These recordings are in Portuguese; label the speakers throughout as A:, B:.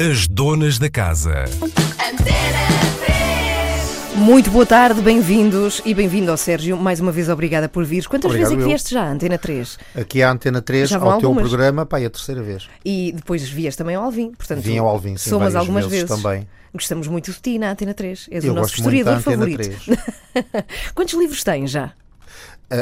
A: As donas da casa.
B: Muito boa tarde, bem-vindos e bem-vindo ao Sérgio. Mais uma vez, obrigada por vir. Quantas
C: Obrigado,
B: vezes é que
C: eu.
B: vieste já, à Antena 3?
C: Aqui à Antena 3,
B: Já
C: ao teu
B: algumas.
C: programa, pá, é a terceira vez.
B: E depois vieste também ao Alvim. Portanto,
C: Vim ao Alvim, sim,
B: somas algumas
C: vezes também.
B: Gostamos muito de ti na Antena 3. És
C: Eu
B: o nosso
C: gosto muito da
B: historiador
C: Antena
B: favorito.
C: 3.
B: Quantos livros tens já?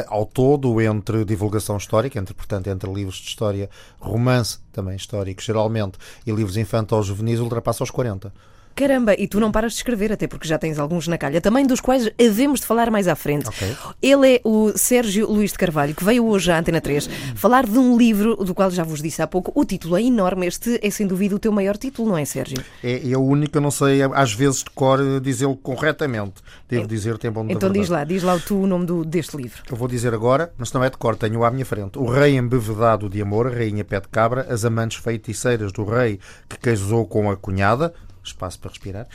C: Ao todo, entre divulgação histórica, entre, portanto, entre livros de história, romance, também histórico, geralmente, e livros infantis juvenis, ultrapassa os 40.
B: Caramba, e tu não paras de escrever, até porque já tens alguns na calha, também dos quais havemos de falar mais à frente.
C: Ok.
B: Ele é o Sérgio Luís de Carvalho, que veio hoje à Antena 3 falar de um livro do qual já vos disse há pouco. O título é enorme, este é sem dúvida o teu maior título, não é, Sérgio?
C: É, é o único eu não sei, às vezes, de cor, dizê-lo corretamente. Devo dizer tempo onde
B: Então diz lá, diz lá tu o nome do, deste livro.
C: Eu vou dizer agora, mas não é de cor, tenho à minha frente. O rei embevedado de amor, a rainha pé de cabra, as amantes feiticeiras do rei que casou com a cunhada, espaço para respirar,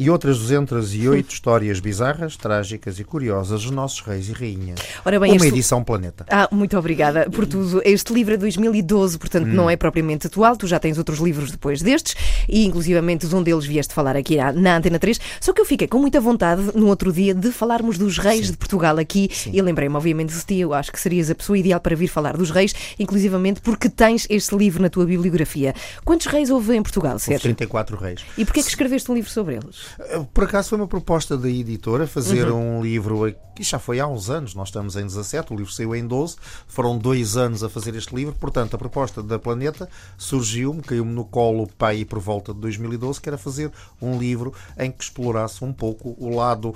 C: e outras 208 histórias bizarras, trágicas e curiosas dos nossos reis e rainhas.
B: Ora bem,
C: Uma
B: este-
C: edição planeta.
B: Ah, muito obrigada por tudo. Este livro é 2012, portanto não é propriamente atual. Tu já tens outros livros depois destes e, inclusivamente, de um deles vieste falar aqui na, na Antena 3. Só que eu fiquei com muita vontade, no outro dia, de falarmos dos reis de Portugal aqui e lembrei-me, obviamente, de ti. Eu acho que serias a pessoa ideal para vir falar dos reis, inclusivamente porque tens este livro na tua bibliografia. Quantos reis houve em Portugal,
C: Houve
B: Sérgio?
C: 34 reis.
B: E porquê é que escreveste um livro sobre eles?
C: Por acaso foi uma proposta da editora fazer
B: Uhum.
C: um livro que já foi há uns anos, nós estamos em 17, o livro saiu em 12, foram dois anos a fazer este livro, portanto a proposta da Planeta surgiu-me, caiu-me no colo pai por volta de 2012, que era fazer um livro em que explorasse um pouco o lado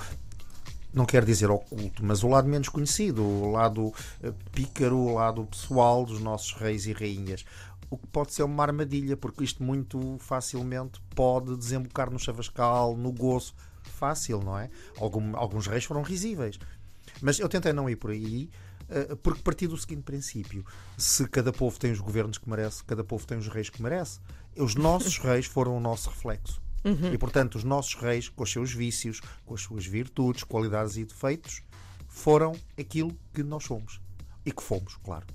C: não quero dizer oculto, mas o lado menos conhecido, o lado eh, pícaro, o lado pessoal dos nossos reis e rainhas. O que pode ser uma armadilha, porque isto muito facilmente pode desembocar no chavascal, no gozo. Fácil, não é? Algum- alguns reis foram risíveis. Mas eu tentei não ir por aí, eh, porque parti do seguinte princípio: se cada povo tem os governos que merece, cada povo tem os reis que merece. Os nossos reis foram o nosso reflexo. E portanto, os nossos reis, com os seus vícios, com as suas virtudes, qualidades e defeitos, foram aquilo que nós somos. E que fomos, claro.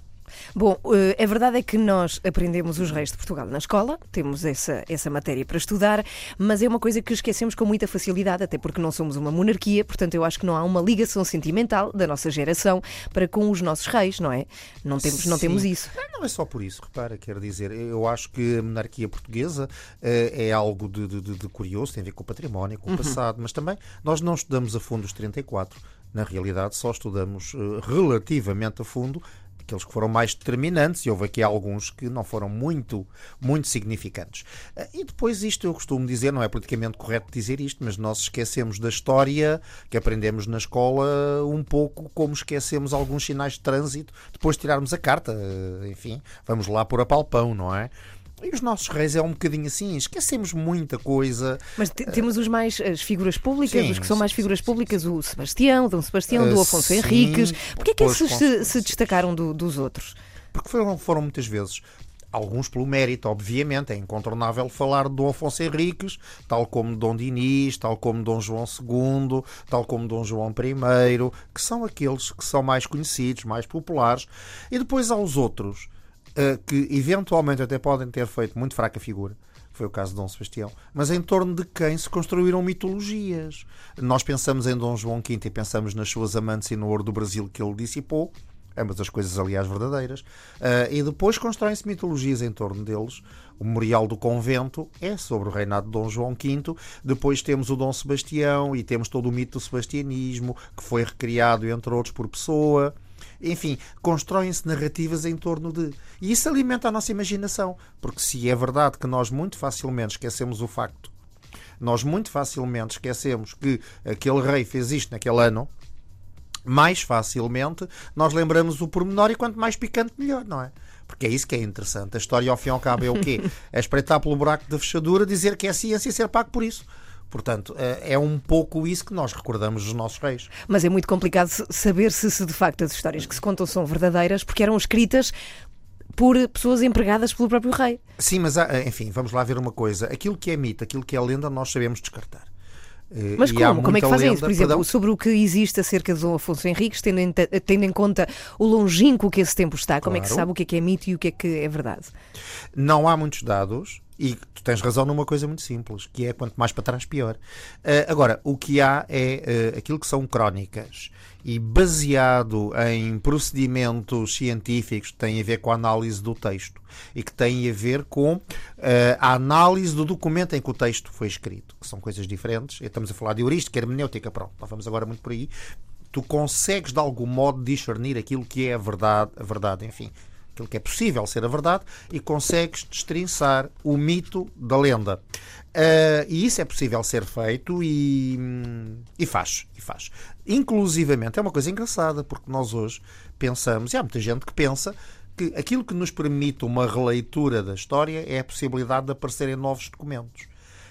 B: Bom, eh, a verdade é que nós aprendemos os reis de Portugal na escola, temos essa, essa matéria para estudar, mas é uma coisa que esquecemos com muita facilidade, até porque não somos uma monarquia, portanto eu acho que não há uma ligação sentimental da nossa geração para com os nossos reis, não é? Não temos, não
C: Sim.
B: temos isso.
C: Não é só por isso, repara, quero dizer, eu acho que a monarquia portuguesa eh, é algo de, de- de- curioso, tem a ver com o património, com o passado, mas também nós não estudamos a fundo os 34. Na realidade, só estudamos eh, relativamente a fundo aqueles que foram mais determinantes, e houve aqui alguns que não foram muito, muito significantes. Eh, E depois isto eu costumo dizer, não é politicamente correto dizer isto, mas nós esquecemos da história que aprendemos na escola um pouco como esquecemos alguns sinais de trânsito depois de tirarmos a carta. Eh, Enfim, vamos lá por a palpão, não é? E os nossos reis é um bocadinho assim, esquecemos muita coisa.
B: Mas te- temos os mais, as figuras públicas,
C: Sim,
B: os que são mais figuras públicas, o Sebastião, Dom Sebastião,
C: Ah,
B: do Afonso
C: sim,
B: Henriques. Porquê é que esses se, se destacaram do- dos outros?
C: Porque foram, foram muitas vezes. Alguns pelo mérito, obviamente, é incontornável falar de Dom Afonso Henriques, tal como Dom Dinis, tal como Dom João II, tal como Dom João I, que são aqueles que são mais conhecidos, mais populares. E depois há os outros, que eventualmente até podem ter feito muito fraca figura. Foi o caso de Dom Sebastião, mas em torno de quem se construíram mitologias. Nós pensamos em Dom João V e pensamos nas suas amantes e no ouro do Brasil que ele dissipou, ambas as coisas, aliás, verdadeiras, Ah, e depois constroem-se mitologias em torno deles. O Memorial do Convento é sobre o reinado de Dom João V, depois temos o Dom Sebastião e temos todo o mito do sebastianismo, que foi recriado, entre outros, por Pessoa. Enfim, constroem-se narrativas em torno de. E isso alimenta a nossa imaginação, porque se é verdade que nós muito facilmente esquecemos o facto, nós muito facilmente esquecemos que aquele rei fez isto naquele ano, mais facilmente nós lembramos o pormenor e quanto mais picante, melhor, não é? Porque é isso que é interessante. A história, ao fim e ao cabo, é o quê? É espreitar pelo buraco da fechadura, dizer que é ciência e ser pago por isso. Portanto, é é um pouco isso que nós recordamos dos nossos reis.
B: Mas é muito complicado saber se, se de facto as histórias que se contam são verdadeiras, porque eram escritas por pessoas empregadas pelo próprio rei.
C: Sim, mas há- enfim, vamos lá ver uma coisa. Aquilo que é mito, aquilo que é lenda, nós sabemos descartar. Eh,
B: Mas
C: e
B: como? Como é que fazem
C: lenda-
B: isso? Por exemplo,
C: Perdão?
B: sobre o que existe acerca de Dom Afonso Henriques, tendo em, tendo em conta o longínquo que esse tempo está, como é que se
C: Claro.
B: sabe o que é que é mito e o que é que é verdade?
C: Não há muitos dados. E tu tens razão numa coisa muito simples, que é quanto mais para trás, pior. Uh, agora, o que há é uh, aquilo que são crónicas e baseado em procedimentos científicos que têm a ver com a análise do texto e que têm a ver com uh, a análise do documento em que o texto foi escrito, que são coisas diferentes. Estamos a falar de heurística, hermenêutica, pronto, não vamos agora muito por aí. Tu consegues de algum modo discernir aquilo que é a verdade, a verdade, enfim, aquilo que é possível ser a verdade e consegues destrinçar o mito da lenda. Uh, e isso é possível ser feito e, e faz, e faz. Inclusivamente, é uma coisa engraçada, porque nós hoje pensamos, e há muita gente que pensa, que aquilo que nos permite uma releitura da história é a possibilidade de aparecerem novos documentos.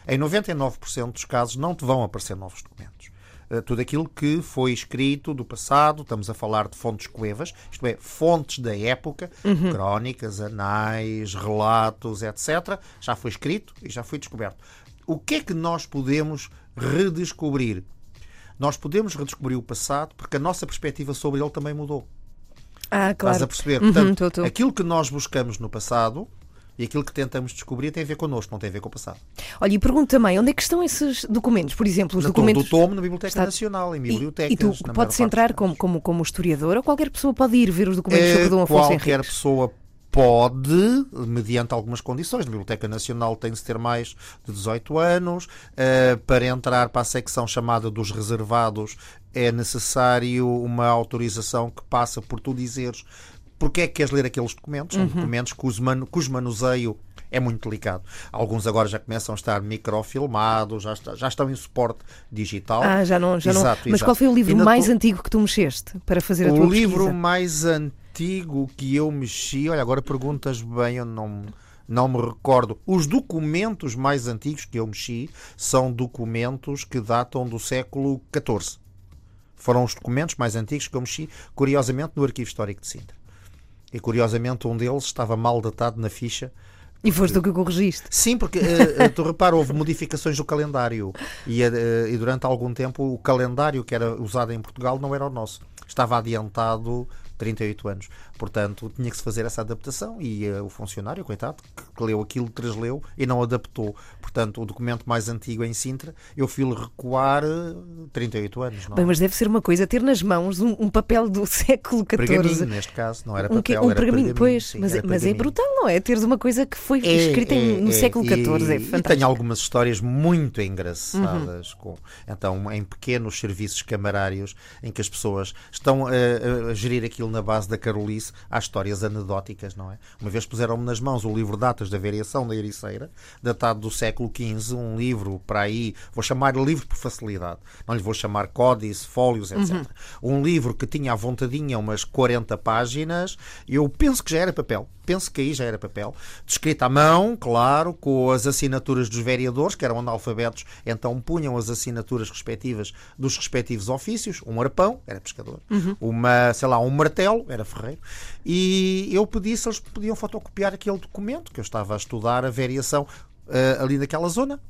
C: Em 99% dos casos não te vão aparecer novos documentos. Eh, tudo aquilo que foi escrito do passado, estamos a falar de fontes coevas, isto é, fontes da época, uhum. crónicas, anais, relatos, etc., já foi escrito e já foi descoberto. O que é que nós podemos redescobrir? Nós podemos redescobrir o passado porque a nossa perspectiva sobre ele também mudou.
B: Ah, claro.
C: Estás a perceber? Uhum, Portanto, tô, tô. aquilo que nós buscamos no passado e aquilo que tentamos descobrir tem a ver connosco, não tem a ver com o passado.
B: Olha, e pergunto também, onde é que estão esses documentos? Por exemplo, os
C: na
B: documentos...
C: Do tomo na Biblioteca Está... Nacional, em bibliotecas.
B: E, e tu podes entrar como, como, como historiador ou qualquer pessoa pode ir ver os documentos é, sobre Dom Afonso
C: Qualquer
B: Henriques?
C: pessoa pode, mediante algumas condições, a Biblioteca Nacional tem de ter mais de 18 anos, uh, para entrar para a secção chamada dos reservados é necessário uma autorização que passa por tu dizeres porque é que queres ler aqueles documentos? São uhum. documentos cujo, man, cujo manuseio é muito delicado. Alguns agora já começam a estar microfilmados, já, está, já estão em suporte digital.
B: Ah, já não. Já exato, não. Mas exato. qual foi o livro mais tu... antigo que tu mexeste para fazer a
C: o
B: tua
C: pesquisa? O livro
B: mais
C: antigo que eu mexi, olha, agora perguntas bem, eu não não me recordo. Os documentos mais antigos que eu mexi são documentos que datam do século XIV. Foram os documentos mais antigos que eu mexi, curiosamente, no Arquivo Histórico de Sintra. E curiosamente um deles estava mal datado na ficha.
B: E foste tu que corrigiste?
C: Sim, porque uh, tu repara, houve modificações do calendário e, uh, e durante algum tempo o calendário que era usado em Portugal não era o nosso. Estava adiantado 38 anos. Portanto, tinha que se fazer essa adaptação e uh, o funcionário, coitado, que, leu aquilo, transleu e não adaptou. Portanto, o documento mais antigo em Sintra, eu fui-lhe recuar uh, eh, 38 anos. Não?
B: Bem, mas deve ser uma coisa ter nas mãos um, um papel do século XIV.
C: Pergaminho, neste caso, não era papel,
B: um, que, um
C: era
B: pergaminho.
C: pergaminho
B: pois,
C: sim,
B: mas,
C: é,
B: mas é brutal, não é? Teres uma coisa que foi é, escrita é, no é, século XIV, é fantástico. E
C: tenho algumas histórias muito engraçadas, uhum. com, então, em pequenos serviços camarários, em que as pessoas estão a, a gerir aquilo na base da carolice, há histórias anedóticas, não é? Uma vez puseram-me nas mãos o livro Datas da Variação da Ericeira, datado do século XV, um livro para aí, vou chamar livro por facilidade, não lhe vou chamar códice, fólios, etc. Uhum. Um livro que tinha à vontadinha umas 40 páginas, eu penso que já era papel, penso que aí já era papel, descrito à mão, claro, com as assinaturas dos vereadores, que eram analfabetos, então punham as assinaturas respectivas dos respectivos ofícios, um arpão, era pescador, uhum. uma, sei lá, um martelo, era ferreiro, e eu pedi se eles podiam fotocopiar aquele documento, que eu estava a estudar a variação uh, ali naquela zona.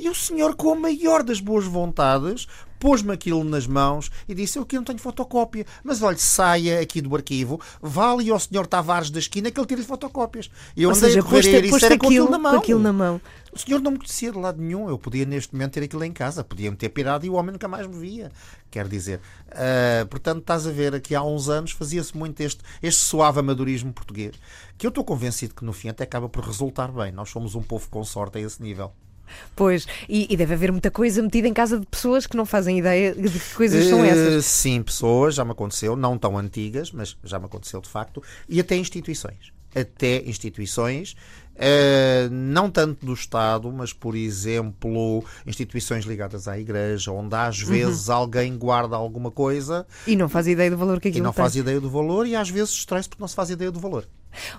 C: E o senhor, com a maior das boas vontades, pôs-me aquilo nas mãos e disse: Eu aqui não tenho fotocópia, mas olha, saia aqui do arquivo, vá ali ao senhor Tavares da esquina que ele tira fotocópias.
B: E eu Ou andei seja, a correr e era com aquilo, na aquilo na mão.
C: O senhor não me conhecia de lado nenhum. Eu podia neste momento ter aquilo em casa, podia-me ter pirado e o homem nunca mais me via. Quer dizer, uh, portanto, estás a ver, aqui há uns anos fazia-se muito este, este suave amadorismo português, que eu estou convencido que no fim até acaba por resultar bem. Nós somos um povo com sorte a esse nível.
B: Pois, e, e, deve haver muita coisa metida em casa de pessoas que não fazem ideia de que coisas são essas. Uh,
C: sim, pessoas, já me aconteceu, não tão antigas, mas já me aconteceu de facto, e até instituições. Até instituições Uh, não tanto do Estado, mas, por exemplo, instituições ligadas à Igreja, onde às uhum. vezes uhum. alguém guarda alguma coisa
B: e não faz ideia do valor que aquilo
C: E não
B: tem.
C: faz ideia do valor e às vezes estresse porque não se faz ideia do valor.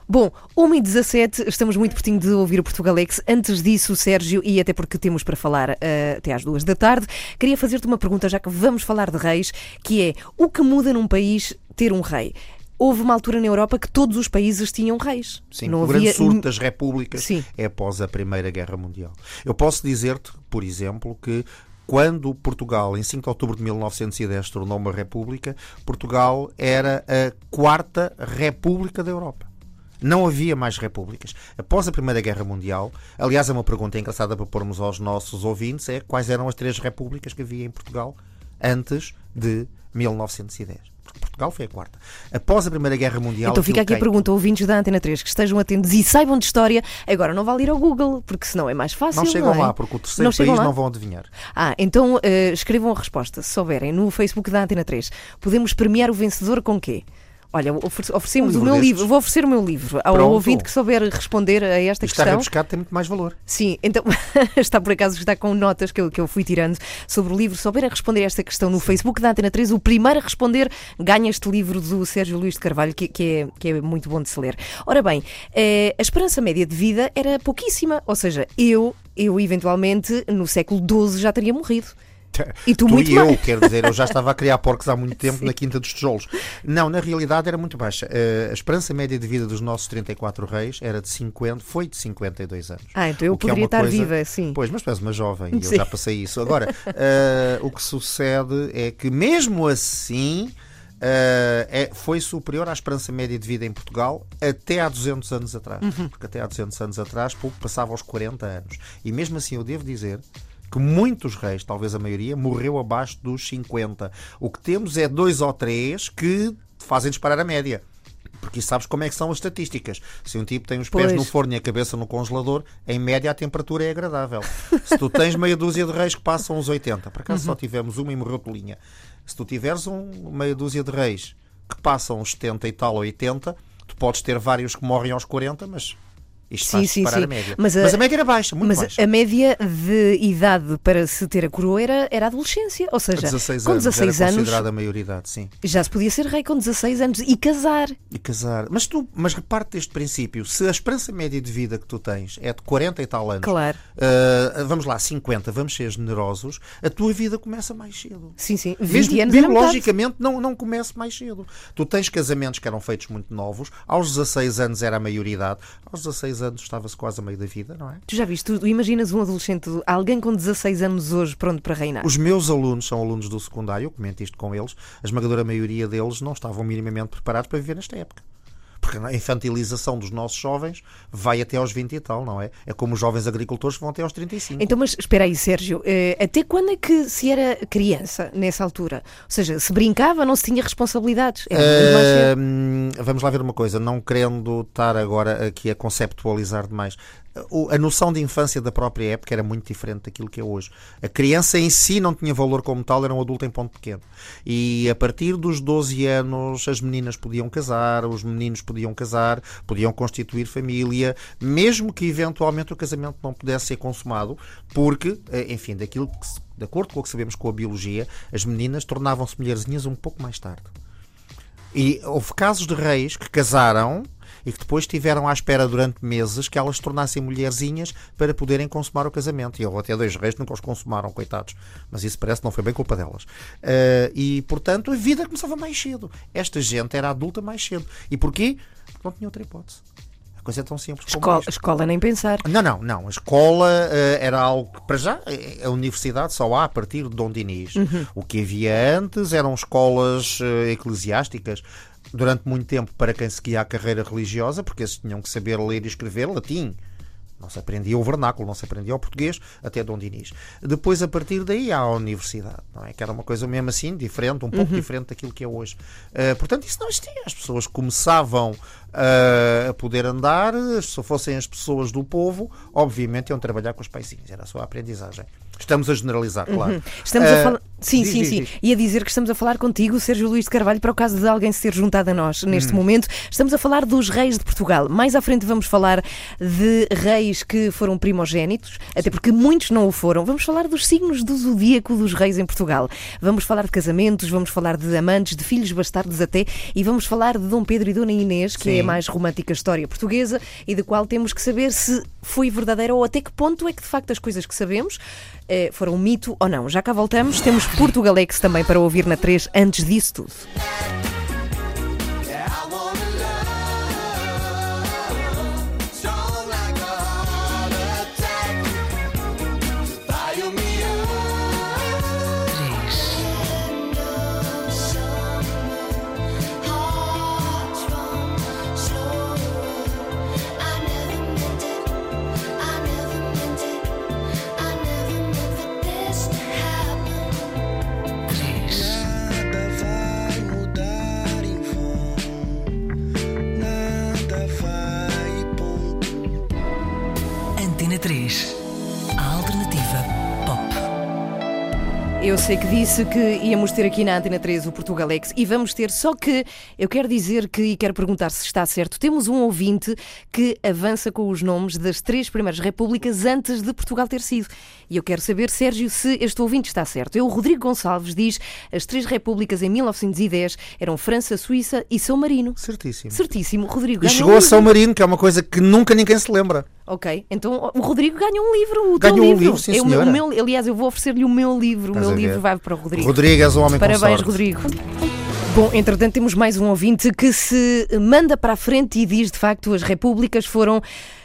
B: Bom, 1h17, estamos muito pertinho de ouvir o Portugalex. Antes disso, Sérgio, e até porque temos para falar uh, até às duas da tarde, queria fazer-te uma pergunta, já que vamos falar de reis, que é o que muda num país ter um rei? houve uma altura na Europa que todos os países tinham reis.
C: Sim, não o havia... grande surto das repúblicas Sim. é após a Primeira Guerra Mundial. Eu posso dizer-te, por exemplo, que quando Portugal, em 5 de outubro de 1910, tornou uma república, Portugal era a quarta república da Europa. Não havia mais repúblicas. Após a Primeira Guerra Mundial, aliás, é uma pergunta engraçada para pormos aos nossos ouvintes, é quais eram as três repúblicas que havia em Portugal antes de 1910. Porque Portugal foi a quarta. Após a Primeira Guerra Mundial.
B: Então fica aqui a
C: caiu.
B: pergunta, ouvintes da Antena 3, que estejam atentos e saibam de história. Agora não vale ir ao Google, porque senão é mais fácil.
C: Não chegam
B: é?
C: lá, porque o terceiro
B: Não
C: país
B: lá?
C: não vão adivinhar.
B: Ah, então eh, escrevam a resposta, se souberem, no Facebook da Antena 3. Podemos premiar o vencedor com quê? Olha, ofer- oferecemos
C: Um
B: o meu
C: destes.
B: livro, vou oferecer o meu livro ao
C: Pronto.
B: ouvinte que souber responder a esta
C: Isto está
B: questão.
C: rebuscado, tem muito mais valor.
B: Sim, então está por acaso está com notas que eu, que eu fui tirando sobre o livro. Se souber a responder a esta questão no Facebook da Antena 3, o primeiro a responder ganha este livro do Sérgio Luís de Carvalho, que, que é, que é muito bom de se ler. Ora bem, eh, a esperança média de vida era pouquíssima, ou seja, eu, eu eventualmente no século XII já teria morrido. E tu, muito
C: e eu, quero dizer, eu já estava a criar porcos há muito tempo na Quinta dos Tijolos. Não, na realidade era muito baixa. Eh, a esperança média de vida dos nossos 34 reis era de 50, foi de 52 anos.
B: Ah, então eu
C: é
B: poderia
C: uma
B: estar
C: coisa-
B: viva, sim.
C: Pois, mas tu és uma jovem e eu
B: Sim.
C: já passei isso. Agora, eh, o que sucede é que mesmo assim. eh, é- foi superior à esperança média de vida em Portugal até há 200 anos atrás.
B: Uhum.
C: Porque até há 200 anos atrás pouco passava aos 40 anos. E mesmo assim eu devo dizer que muitos reis, talvez a maioria, morreu abaixo dos 50. O que temos é dois ou três que fazem disparar a média. Porque sabes como é que são as estatísticas. Se um tipo tem os pés
B: Pois.
C: no forno e a cabeça no congelador, em média a temperatura é agradável. Se tu tens meia dúzia de reis que passam os 80, por acaso
B: Uhum.
C: só tivemos uma e morreu de linha. Se tu tiveres um, meia dúzia de reis que passam os 70 e tal ou 80, tu podes ter vários que morrem aos 40, mas isto
B: Sim,
C: faz
B: sim, sim.
C: a média.
B: Mas
C: Mas
B: a-
C: a, média era baixa, muito
B: Mas
C: baixa.
B: a média de idade para se ter a coroa era, era a adolescência. Ou seja,
C: 16
B: com
C: anos
B: 16
C: era
B: anos
C: considerada a maioridade, sim.
B: já se podia ser rei com 16 anos e casar.
C: E casar. Mas tu, mas reparte deste princípio, se a esperança média de vida que tu tens é de 40 e tal anos,
B: Claro.
C: ah, vamos lá, 50, vamos ser generosos, a tua vida começa mais cedo.
B: Sim, sim. 20
C: Mesmo
B: anos
C: biologicamente não, não começa mais cedo. Tu tens casamentos que eram feitos muito novos, aos 16 anos era a maioridade, aos 16 anos estava-se quase a meio da vida, não é?
B: Tu já viste, tu, tu imaginas um adolescente, alguém com 16 anos hoje pronto para reinar.
C: Os meus alunos são alunos do secundário, eu comento isto com eles, a esmagadora maioria deles não estavam minimamente preparados para viver nesta época. Porque a infantilização dos nossos jovens vai até aos 20 e tal, não é? É como os jovens agricultores que vão até aos 35.
B: Então, mas espera aí, Sérgio, eh, até quando é que se era criança nessa altura? Ou seja, se brincava, não se tinha responsabilidades.
C: Hum, vamos lá ver uma coisa, não querendo estar agora aqui a conceptualizar demais. A noção de infância da própria época era muito diferente daquilo que é hoje. A criança em si não tinha valor como tal, era um adulto em ponto pequeno. E a partir dos 12 anos, as meninas podiam casar, os meninos podiam casar, podiam constituir família, mesmo que eventualmente o casamento não pudesse ser consumado, porque, eh, enfim, daquilo que, de acordo com o que sabemos com a biologia, as meninas tornavam-se mulherzinhas um pouco mais tarde. E houve casos de reis que casaram e que depois estiveram à espera durante meses que elas se tornassem mulherzinhas para poderem consumar o casamento. E houve até dois reis nunca os consumaram, coitados. Mas isso parece que não foi bem culpa delas. Ah, e, portanto, a vida começava mais cedo. Esta gente era adulta mais cedo. E porquê? Porque não tinha outra hipótese. A coisa é tão simples como
B: Escola,
C: isto.
B: escola nem pensar.
C: Não, não, não. A escola eh, era algo que, para já, a universidade só há a partir de Dom Dinis. O que havia antes eram escolas eh, eclesiásticas. Durante muito tempo, para quem seguia a carreira religiosa, porque esses tinham que saber ler e escrever latim. Não se aprendia o vernáculo, não se aprendia o português, até Dom Dinis. Depois, a partir daí, há a universidade, não é? Que era uma coisa mesmo assim, diferente, um pouco diferente daquilo que é hoje. Eh, portanto, isso não existia. As pessoas começavam eh, a poder andar, se fossem as pessoas do povo, obviamente iam trabalhar com os paizinhos. Era só a aprendizagem. Estamos a generalizar, claro.
B: Estamos
C: Eh,
B: a falar. Sim,
C: diz,
B: sim,
C: diz,
B: sim.
C: diz.
B: E a dizer que estamos a falar contigo, Sérgio Luís de Carvalho, para o caso de alguém se ter juntado a nós
C: Hum.
B: neste momento. Estamos a falar dos reis de Portugal. Mais à frente vamos falar de reis que foram primogénitos, até porque muitos não o foram. Vamos falar dos signos do zodíaco dos reis em Portugal. Vamos falar de casamentos, vamos falar de amantes, de filhos bastardos até, e vamos falar de Dom Pedro e Dona Inês, que é a
C: Sim.
B: mais romântica história portuguesa e da qual temos que saber se foi verdadeira ou até que ponto é que de facto as coisas que sabemos foram um mito ou não. Já cá voltamos, temos Portugalex também para ouvir na 3 antes disso tudo. Eu sei que disse que íamos ter aqui na Antena 3 o Portugalex e vamos ter, só que eu quero dizer que e quero perguntar se está certo. Temos um ouvinte que avança com os nomes das três primeiras repúblicas antes de Portugal ter sido. E eu quero saber, Sérgio, se este ouvinte está certo. Eu, o Rodrigo Gonçalves diz as três repúblicas em 1910 eram França, Suíça e São Marino.
C: Certíssimo.
B: Certíssimo, Rodrigo.
C: E chegou a São. Marino, que é uma coisa que nunca ninguém se lembra.
B: Ok, então o Rodrigo ganha um livro. O teu
C: Ganhou um
B: livro.
C: livro, sim,
B: É o meu-
C: senhora.
B: o meu- aliás, eu vou oferecer-lhe o meu livro. O meu livro vai para o Rodrigo.
C: Rodrigo és um homem
B: Parabéns. Rodrigo. Bom, entretanto, temos mais um ouvinte que se manda para a frente e diz de facto as repúblicas foram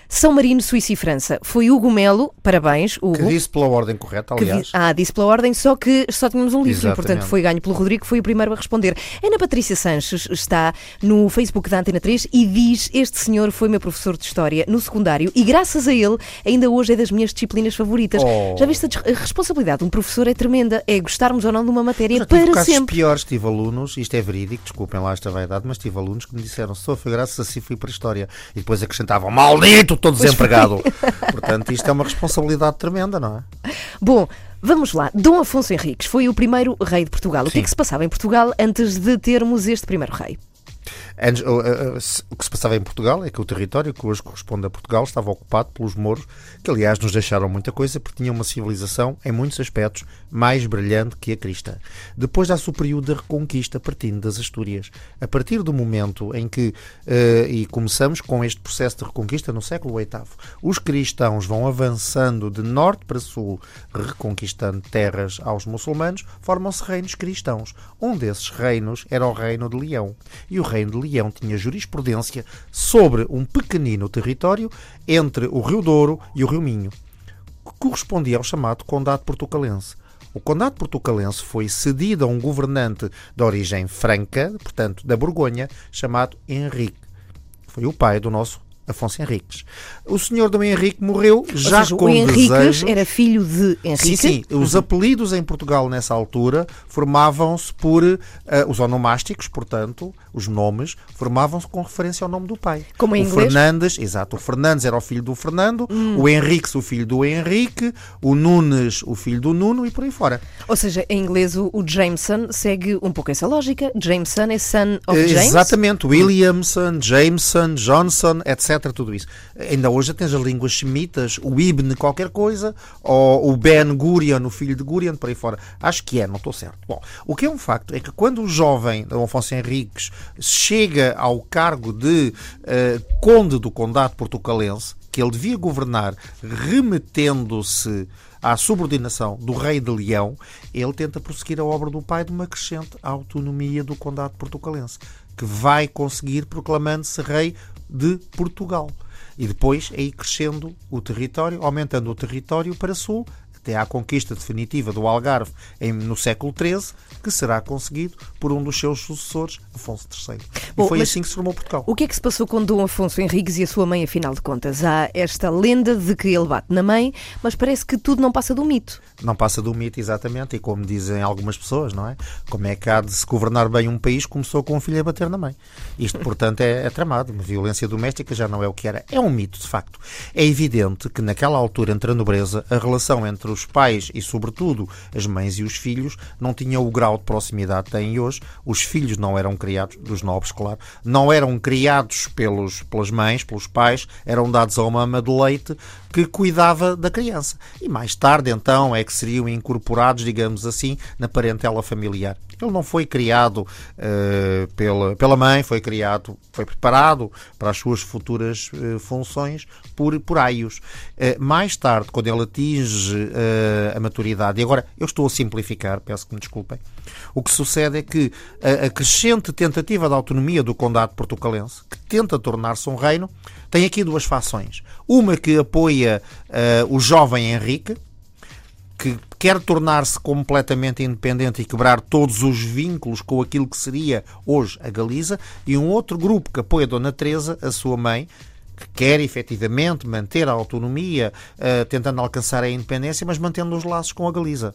B: São Marino, Suíça e França. Foi Hugo Melo, parabéns, Hugo.
C: Que disse pela ordem correta,
B: que di-
C: aliás.
B: ah, disse pela ordem, só que só tínhamos um livro e, portanto, foi ganho pelo Rodrigo, que foi o primeiro a responder. Ana Patrícia Sanches está no Facebook da Antena 3 e diz: Este senhor foi meu professor de História no secundário e, graças a ele, ainda hoje é das minhas disciplinas favoritas.
C: Oh.
B: Já viste a, a responsabilidade de um professor é tremenda, é gostarmos ou não de uma matéria
C: Já tive
B: para
C: casos
B: sempre.
C: piores, tive alunos, isto é verídico, desculpem lá esta vaidade, mas tive alunos que me disseram, sou foi graças assim fui para a história. E depois acrescentavam, maldito, estou desempregado. Portanto, isto é uma responsabilidade tremenda, não é?
B: Bom, vamos lá. Dom Afonso Henriques foi o primeiro rei de Portugal. O que é
C: Sim.
B: que se passava em Portugal antes de termos este primeiro rei?
C: Eh, se- o que se passava em Portugal é que o território que hoje corresponde a Portugal estava ocupado pelos mouros, que aliás nos deixaram muita coisa porque tinham uma civilização, em muitos aspectos, mais brilhante que a cristã. Depois dá-se o período da reconquista, partindo das Astúrias. A partir do momento em que, eh, e começamos com este processo de reconquista no século VIII, os cristãos vão avançando de norte para sul, reconquistando terras aos muçulmanos, formam-se reinos cristãos. Um desses reinos era o reino de Leão. E o reino de Leão tinha jurisprudência sobre um pequenino território entre o Rio Douro e o Rio Minho, que correspondia ao chamado Condado Portucalense. O Condado Portucalense foi cedido a um governante de origem franca, portanto da Borgonha, chamado Henrique. Foi o pai do nosso Afonso Henriques. O senhor Dom Henrique morreu
B: Ou
C: já
B: seja,
C: com
B: o Henriques
C: desejos...
B: era filho de Henrique.
C: Sim, sim. Os apelidos em Portugal nessa altura formavam-se por eh, os onomásticos, portanto, os nomes formavam-se com referência ao nome do pai.
B: Como em
C: o
B: inglês?
C: Fernandes, exato, o Fernandes era o filho do Fernando, o Henriques o filho do Henrique, o Nunes o filho do Nuno e por aí fora.
B: Ou seja, em inglês o, o Jameson segue um pouco essa lógica. Jameson é son of
C: Eh,
B: James.
C: Exatamente, Williamson, Jameson, Johnson, etc. Tudo isso. Ainda hoje tens as línguas semitas, o Ibn qualquer coisa, ou o Ben Gurion, o filho de Gurion, por aí fora. Acho que é, não estou certo. Bom, o que é um facto é que quando o jovem Dom Afonso Henriques chega ao cargo de eh, conde do condado portucalense, que ele devia governar remetendo-se à subordinação do rei de Leão, ele tenta prosseguir a obra do pai de uma crescente autonomia do condado portucalense, que vai conseguir proclamando-se rei de Portugal. E depois aí crescendo o território, aumentando o território para sul, até à conquista definitiva do Algarve em- no século XIII, que será conseguido por um dos seus sucessores, Afonso III.
B: Bom,
C: e foi assim que se formou Portugal.
B: O que é que se passou com Dom Afonso Henriques e a sua mãe, afinal de contas? Há esta lenda de que ele bate na mãe, mas parece que tudo não passa do mito.
C: Não passa do mito, exatamente, e como dizem algumas pessoas, não é? Como é que há de se governar bem um país começou com um filho a bater na mãe? Isto, portanto, é, é tramado. Uma violência doméstica já não é o que era. É um mito, de facto. É evidente que naquela altura, entre a nobreza, a relação entre os pais e, sobretudo, as mães e os filhos não tinha o grau de proximidade que têm hoje. Os filhos não eram criados, dos nobres, claro, não eram criados pelos, pelas mães, pelos pais, eram dados a uma ama de leite que cuidava da criança. E mais tarde, então, é que seriam incorporados, digamos assim, na parentela familiar. Ele não foi criado eh, pela, pela mãe, foi criado, foi preparado para as suas futuras eh, funções por, por aios. Eh, mais tarde, quando ele atinge a maturidade, e agora eu estou a simplificar, peço que me desculpem, o que sucede é que a, a crescente tentativa de autonomia do condado portucalense, que tenta tornar-se um reino, tem aqui duas fações. Uma que apoia o jovem Henrique, que quer tornar-se completamente independente e quebrar todos os vínculos com aquilo que seria hoje a Galiza, e um outro grupo que apoia Dona Teresa, a sua mãe, que quer efetivamente manter a autonomia, eh, tentando alcançar a independência, mas mantendo os laços com a Galiza.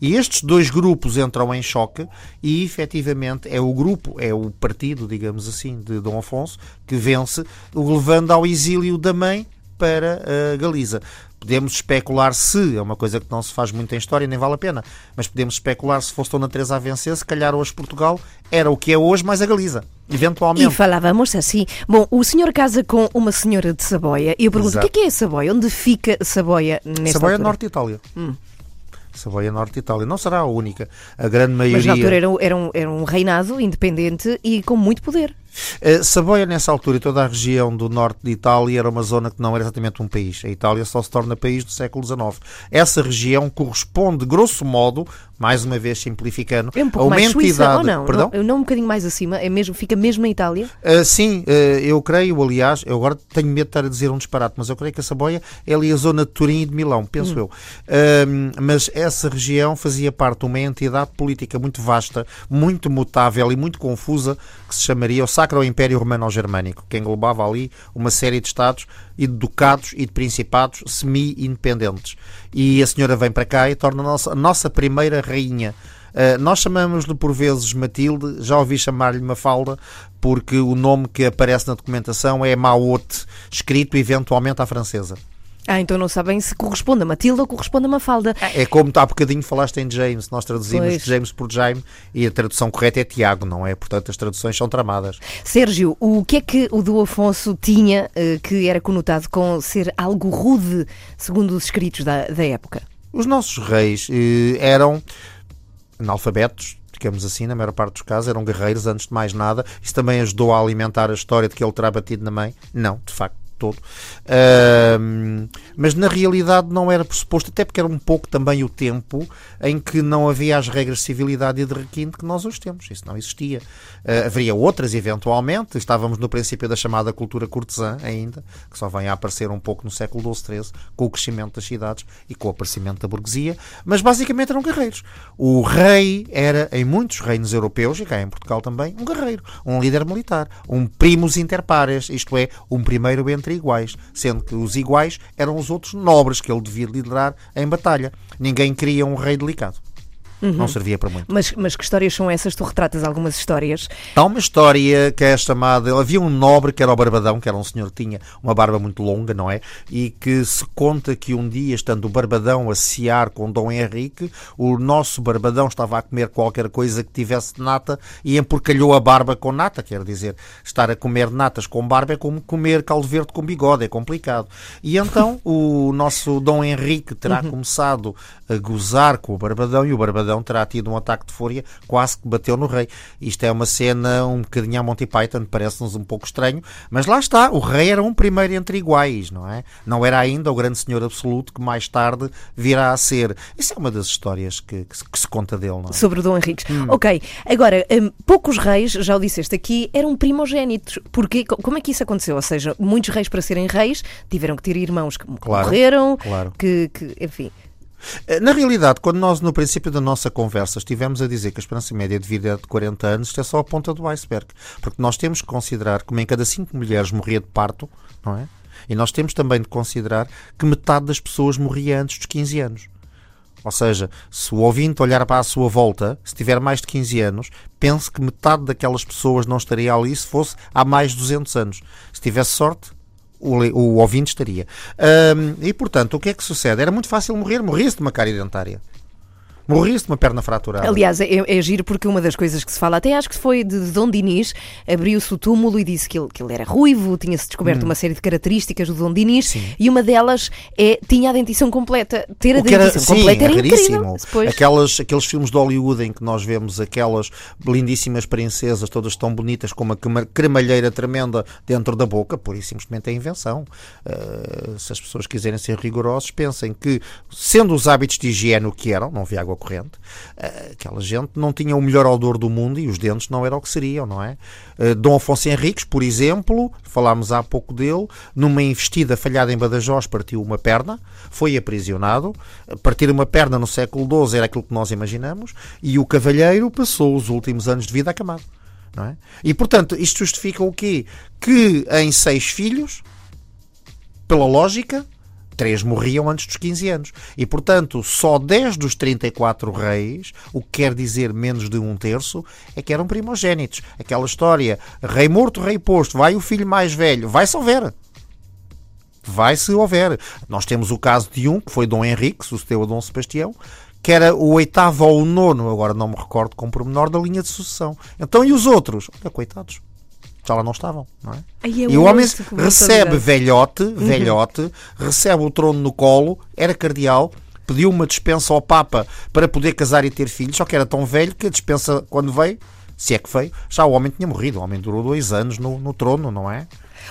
C: E estes dois grupos entram em choque e, efetivamente, é o grupo, é o partido, digamos assim, de Dom Afonso, que vence, levando ao exílio da mãe para a Galiza. Podemos especular se, é uma coisa que não se faz muito em história, nem vale a pena, mas podemos especular se fosse Dona Teresa a vencer, se calhar hoje Portugal era o que é hoje, mais a Galiza,
B: E
C: eventualmente.
B: falávamos assim. Bom, o senhor casa com uma senhora de Saboia. E eu pergunto,
C: Exato.
B: o que é que é Saboia? Onde fica Saboia nesta
C: Saboia
B: altura? Hum.
C: Norte de Itália. Saboia Norte de Itália. Não será a única. A grande maioria.
B: Mas na altura era, era, um, era um reinado independente e com muito poder.
C: Eh, Saboia, nessa altura, e toda a região do norte de Itália era uma zona que não era exatamente um país. A Itália só se torna país no século XIX. Essa região corresponde, grosso modo, mais uma vez simplificando,
B: É um
C: a
B: pouco
C: uma
B: mais Suíça,
C: entidade.
B: ou não?
C: Perdão?
B: Não, não um bocadinho mais acima, é mesmo, fica mesmo na Itália?
C: Uh, sim, uh, eu creio, aliás, eu agora tenho medo de estar a dizer um disparate, mas eu creio que a Saboia é ali a zona de Turim e de Milão, penso
B: Hum.
C: eu. Um, mas essa região fazia parte de uma entidade política muito vasta, muito mutável e muito confusa, que se chamaria o Sacro Império Romano-Germânico, que englobava ali uma série de estados e de ducados e de principados semi-independentes. E a senhora vem para cá e torna a nossa, a nossa primeira rainha. Uh, nós chamamos-lhe por vezes Matilde, já ouvi chamar-lhe Mafalda, porque o nome que aparece na documentação é Maote, escrito eventualmente à francesa.
B: Ah, então não sabem se corresponde a Matilda ou corresponde a Mafalda.
C: É como há bocadinho falaste em James, nós traduzimos
B: Pois.
C: James por Jaime e a tradução correta é Tiago, não é? Portanto, as traduções são tramadas.
B: Sérgio, o que é que o do Afonso tinha eh, que era conotado com ser algo rude, segundo os escritos da, da época?
C: Os nossos reis eh, eram analfabetos, digamos assim, na maior parte dos casos, eram guerreiros antes de mais nada. Isso também ajudou a alimentar a história de que ele terá batido na mãe? Não, de facto. Todo. Ahm, mas na realidade não era pressuposto, até porque era um pouco também o tempo em que não havia as regras de civilidade e de requinte que nós hoje temos. Isso não existia. Ah, haveria outras, eventualmente. Estávamos no princípio da chamada cultura cortesã ainda, que só vem a aparecer um pouco no século XII, XIII, com o crescimento das cidades e com o aparecimento da burguesia. Mas basicamente eram guerreiros. O rei era, em muitos reinos europeus, e cá em Portugal também, um guerreiro, um líder militar, um primus inter pares, isto é, um primeiro entre iguais, sendo que os iguais eram os outros nobres que ele devia liderar em batalha. Ninguém queria um rei delicado. Não servia para muito.
B: Mas, mas que histórias são essas? Tu retratas algumas histórias.
C: Há uma história que é chamada. Havia um nobre que era o Barbadão, que era um senhor que tinha uma barba muito longa, não é? E que se conta que um dia, estando o Barbadão a cear com Dom Henrique, o nosso Barbadão estava a comer qualquer coisa que tivesse nata e emporcalhou a barba com nata. Quer dizer, estar a comer natas com barba é como comer caldo verde com bigode, é complicado. E então o nosso Dom Henrique terá começado a gozar com o Barbadão e o Barbadão terá tido um ataque de fúria, quase que bateu no rei. Isto é uma cena um bocadinho a Monty Python, parece-nos um pouco estranho, mas lá está, o rei era um primeiro entre iguais, não é? Não era ainda o grande senhor absoluto que mais tarde virá a ser. Isso é uma das histórias que, que se- que se conta dele, não é?
B: Sobre o Dom Henriques.
C: Hum.
B: Ok, agora, hum, poucos reis, já o disseste aqui, eram primogénitos. Porquê? Co- Como é que isso aconteceu? Ou seja, muitos reis para serem reis tiveram que ter irmãos que
C: Claro,
B: morreram,
C: claro.
B: que, que, enfim.
C: Eh, Na realidade, quando nós no princípio da nossa conversa estivemos a dizer que a esperança média de vida é de 40 anos, isto é só a ponta do iceberg. Porque nós temos que considerar que uma em cada cinco mulheres morria de parto, não é? E nós temos também de considerar que metade das pessoas morria antes dos 15 anos. Ou seja, se o ouvinte olhar para a sua volta, se tiver mais de 15 anos, pense que metade daquelas pessoas não estaria ali se fosse há mais de 200 anos. Se tivesse sorte, o, o ouvinte estaria. Ahm, e, portanto, o que é que sucede? Era muito fácil morrer. Morria-se de uma cárie dentária. Morria-se de uma perna fraturada.
B: Aliás, é, é giro porque uma das coisas que se fala, até acho que foi de Dom Dinis, abriu-se o túmulo e disse que ele, que ele era ruivo, tinha-se descoberto uma série de características do Dom Dinis
C: Hum. Sim.
B: e uma delas é tinha a dentição completa. Ter a
C: era,
B: dentição
C: sim,
B: completa
C: é
B: era incrível.
C: raríssimo.
B: Pois.
C: Aquelas, aqueles filmes de Hollywood em que nós vemos aquelas lindíssimas princesas, todas tão bonitas, com uma crema- cremalheira tremenda dentro da boca, pura e simplesmente é invenção. Uh, se as pessoas quiserem ser rigorosos, pensem que, sendo os hábitos de higiene o que eram, não havia água corrente, uh, aquela gente não tinha o melhor odor do mundo e os dentes não eram o que seriam, não é? Uh, Dom Afonso Henriques, por exemplo, falámos há pouco dele, numa investida falhada em Badajoz, partiu uma perna, foi aprisionado. Partir uma perna no século XII era aquilo que nós imaginamos, e o cavalheiro passou os últimos anos de vida acamado. Não é? E portanto, isto justifica o quê? Que em seis filhos, pela lógica, três morriam antes dos 15 anos. E, portanto, só 10 dos 34 reis, o que quer dizer menos de um terço, é que eram primogénitos. Aquela história, rei morto, rei posto, vai o filho mais velho, vai-se houver. vai se houver. Nós temos o caso de um, que foi Dom Henrique, que sucedeu a Dom Sebastião, que era o oitavo ou o nono, agora não me recordo com pormenor, da linha de sucessão. Então, e os outros? Olha, coitados. Já lá não estavam, não é?
B: Ai, é
C: e o homem recebe velhote, velhote, recebe o trono no colo, era cardeal, pediu uma dispensa ao Papa para poder casar e ter filhos, só que era tão velho que a dispensa, quando veio, se é que veio, já o homem tinha morrido. O homem durou dois anos no, no trono, não é?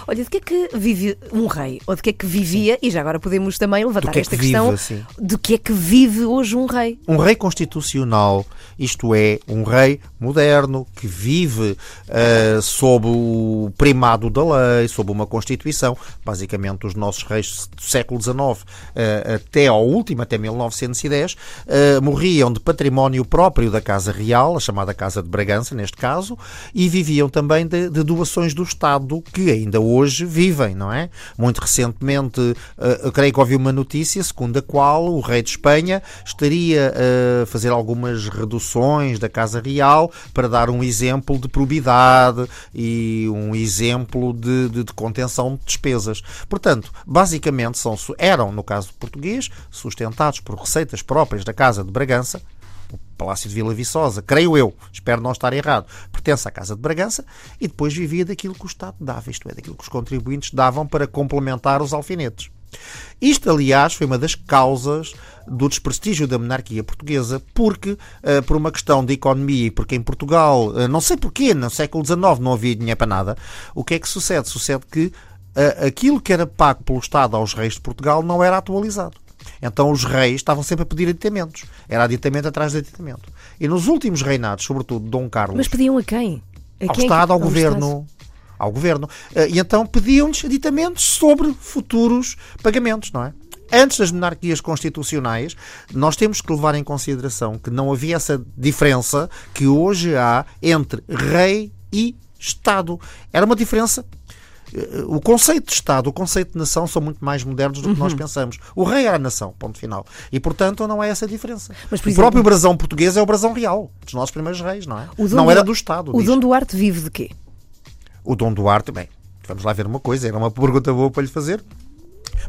B: Olha, de que é que vive um rei? Ou de que é que vivia? E já agora podemos também levantar
C: Do que é
B: esta
C: que vive,
B: questão. De que é que vive hoje um rei?
C: Um rei constitucional, isto é, um rei moderno que vive eh, sob o primado da lei, sob uma Constituição. Basicamente, os nossos reis do século XIX eh, até ao último, até 1910, eh, morriam de património próprio da Casa Real, a chamada Casa de Bragança, neste caso, e viviam também de, de doações do Estado que ainda hoje vivem, não é? Muito recentemente, eh, eu creio que ouvi uma notícia segundo a qual o rei de Espanha estaria a fazer algumas reduções da Casa Real para dar um exemplo de probidade e um exemplo de, de- de contenção de despesas. Portanto, basicamente são, eram, no caso português, sustentados por receitas próprias da Casa de Bragança, Palácio de Vila Viçosa, creio eu, espero não estar errado, pertence à Casa de Bragança e depois vivia daquilo que o Estado dava, isto é, daquilo que os contribuintes davam para complementar os alfinetes. Isto, aliás, foi uma das causas do desprestígio da monarquia portuguesa, porque, eh, por uma questão de economia e porque em Portugal, eh, não sei porquê, no século XIX não havia dinheiro para nada, o que é que sucede? Sucede que eh, aquilo que era pago pelo Estado aos reis de Portugal não era atualizado. Então os reis estavam sempre a pedir aditamentos. Era aditamento atrás de aditamento. E nos últimos reinados, sobretudo Dom Carlos,
B: Mas pediam a quem? A
C: ao
B: quem é que-
C: Estado, ao
B: Estado.
C: Governo. Ao Governo. Eh, E então pediam-lhes aditamentos sobre futuros pagamentos, não é? Antes das monarquias constitucionais, nós temos que levar em consideração que não havia essa diferença que hoje há entre rei e Estado. Era uma diferença o conceito de Estado, o conceito de nação são muito mais modernos do que
B: Uhum.
C: nós pensamos. O rei era a nação, ponto final. E, portanto, não é essa a diferença.
B: Mas, por
C: o
B: exemplo-
C: próprio brasão português é o brasão real, dos nossos primeiros reis, não é? Não era do Estado.
B: O. Dom Duarte vive de quê?
C: O Dom Duarte, bem, vamos lá ver uma coisa, era uma pergunta boa para lhe fazer.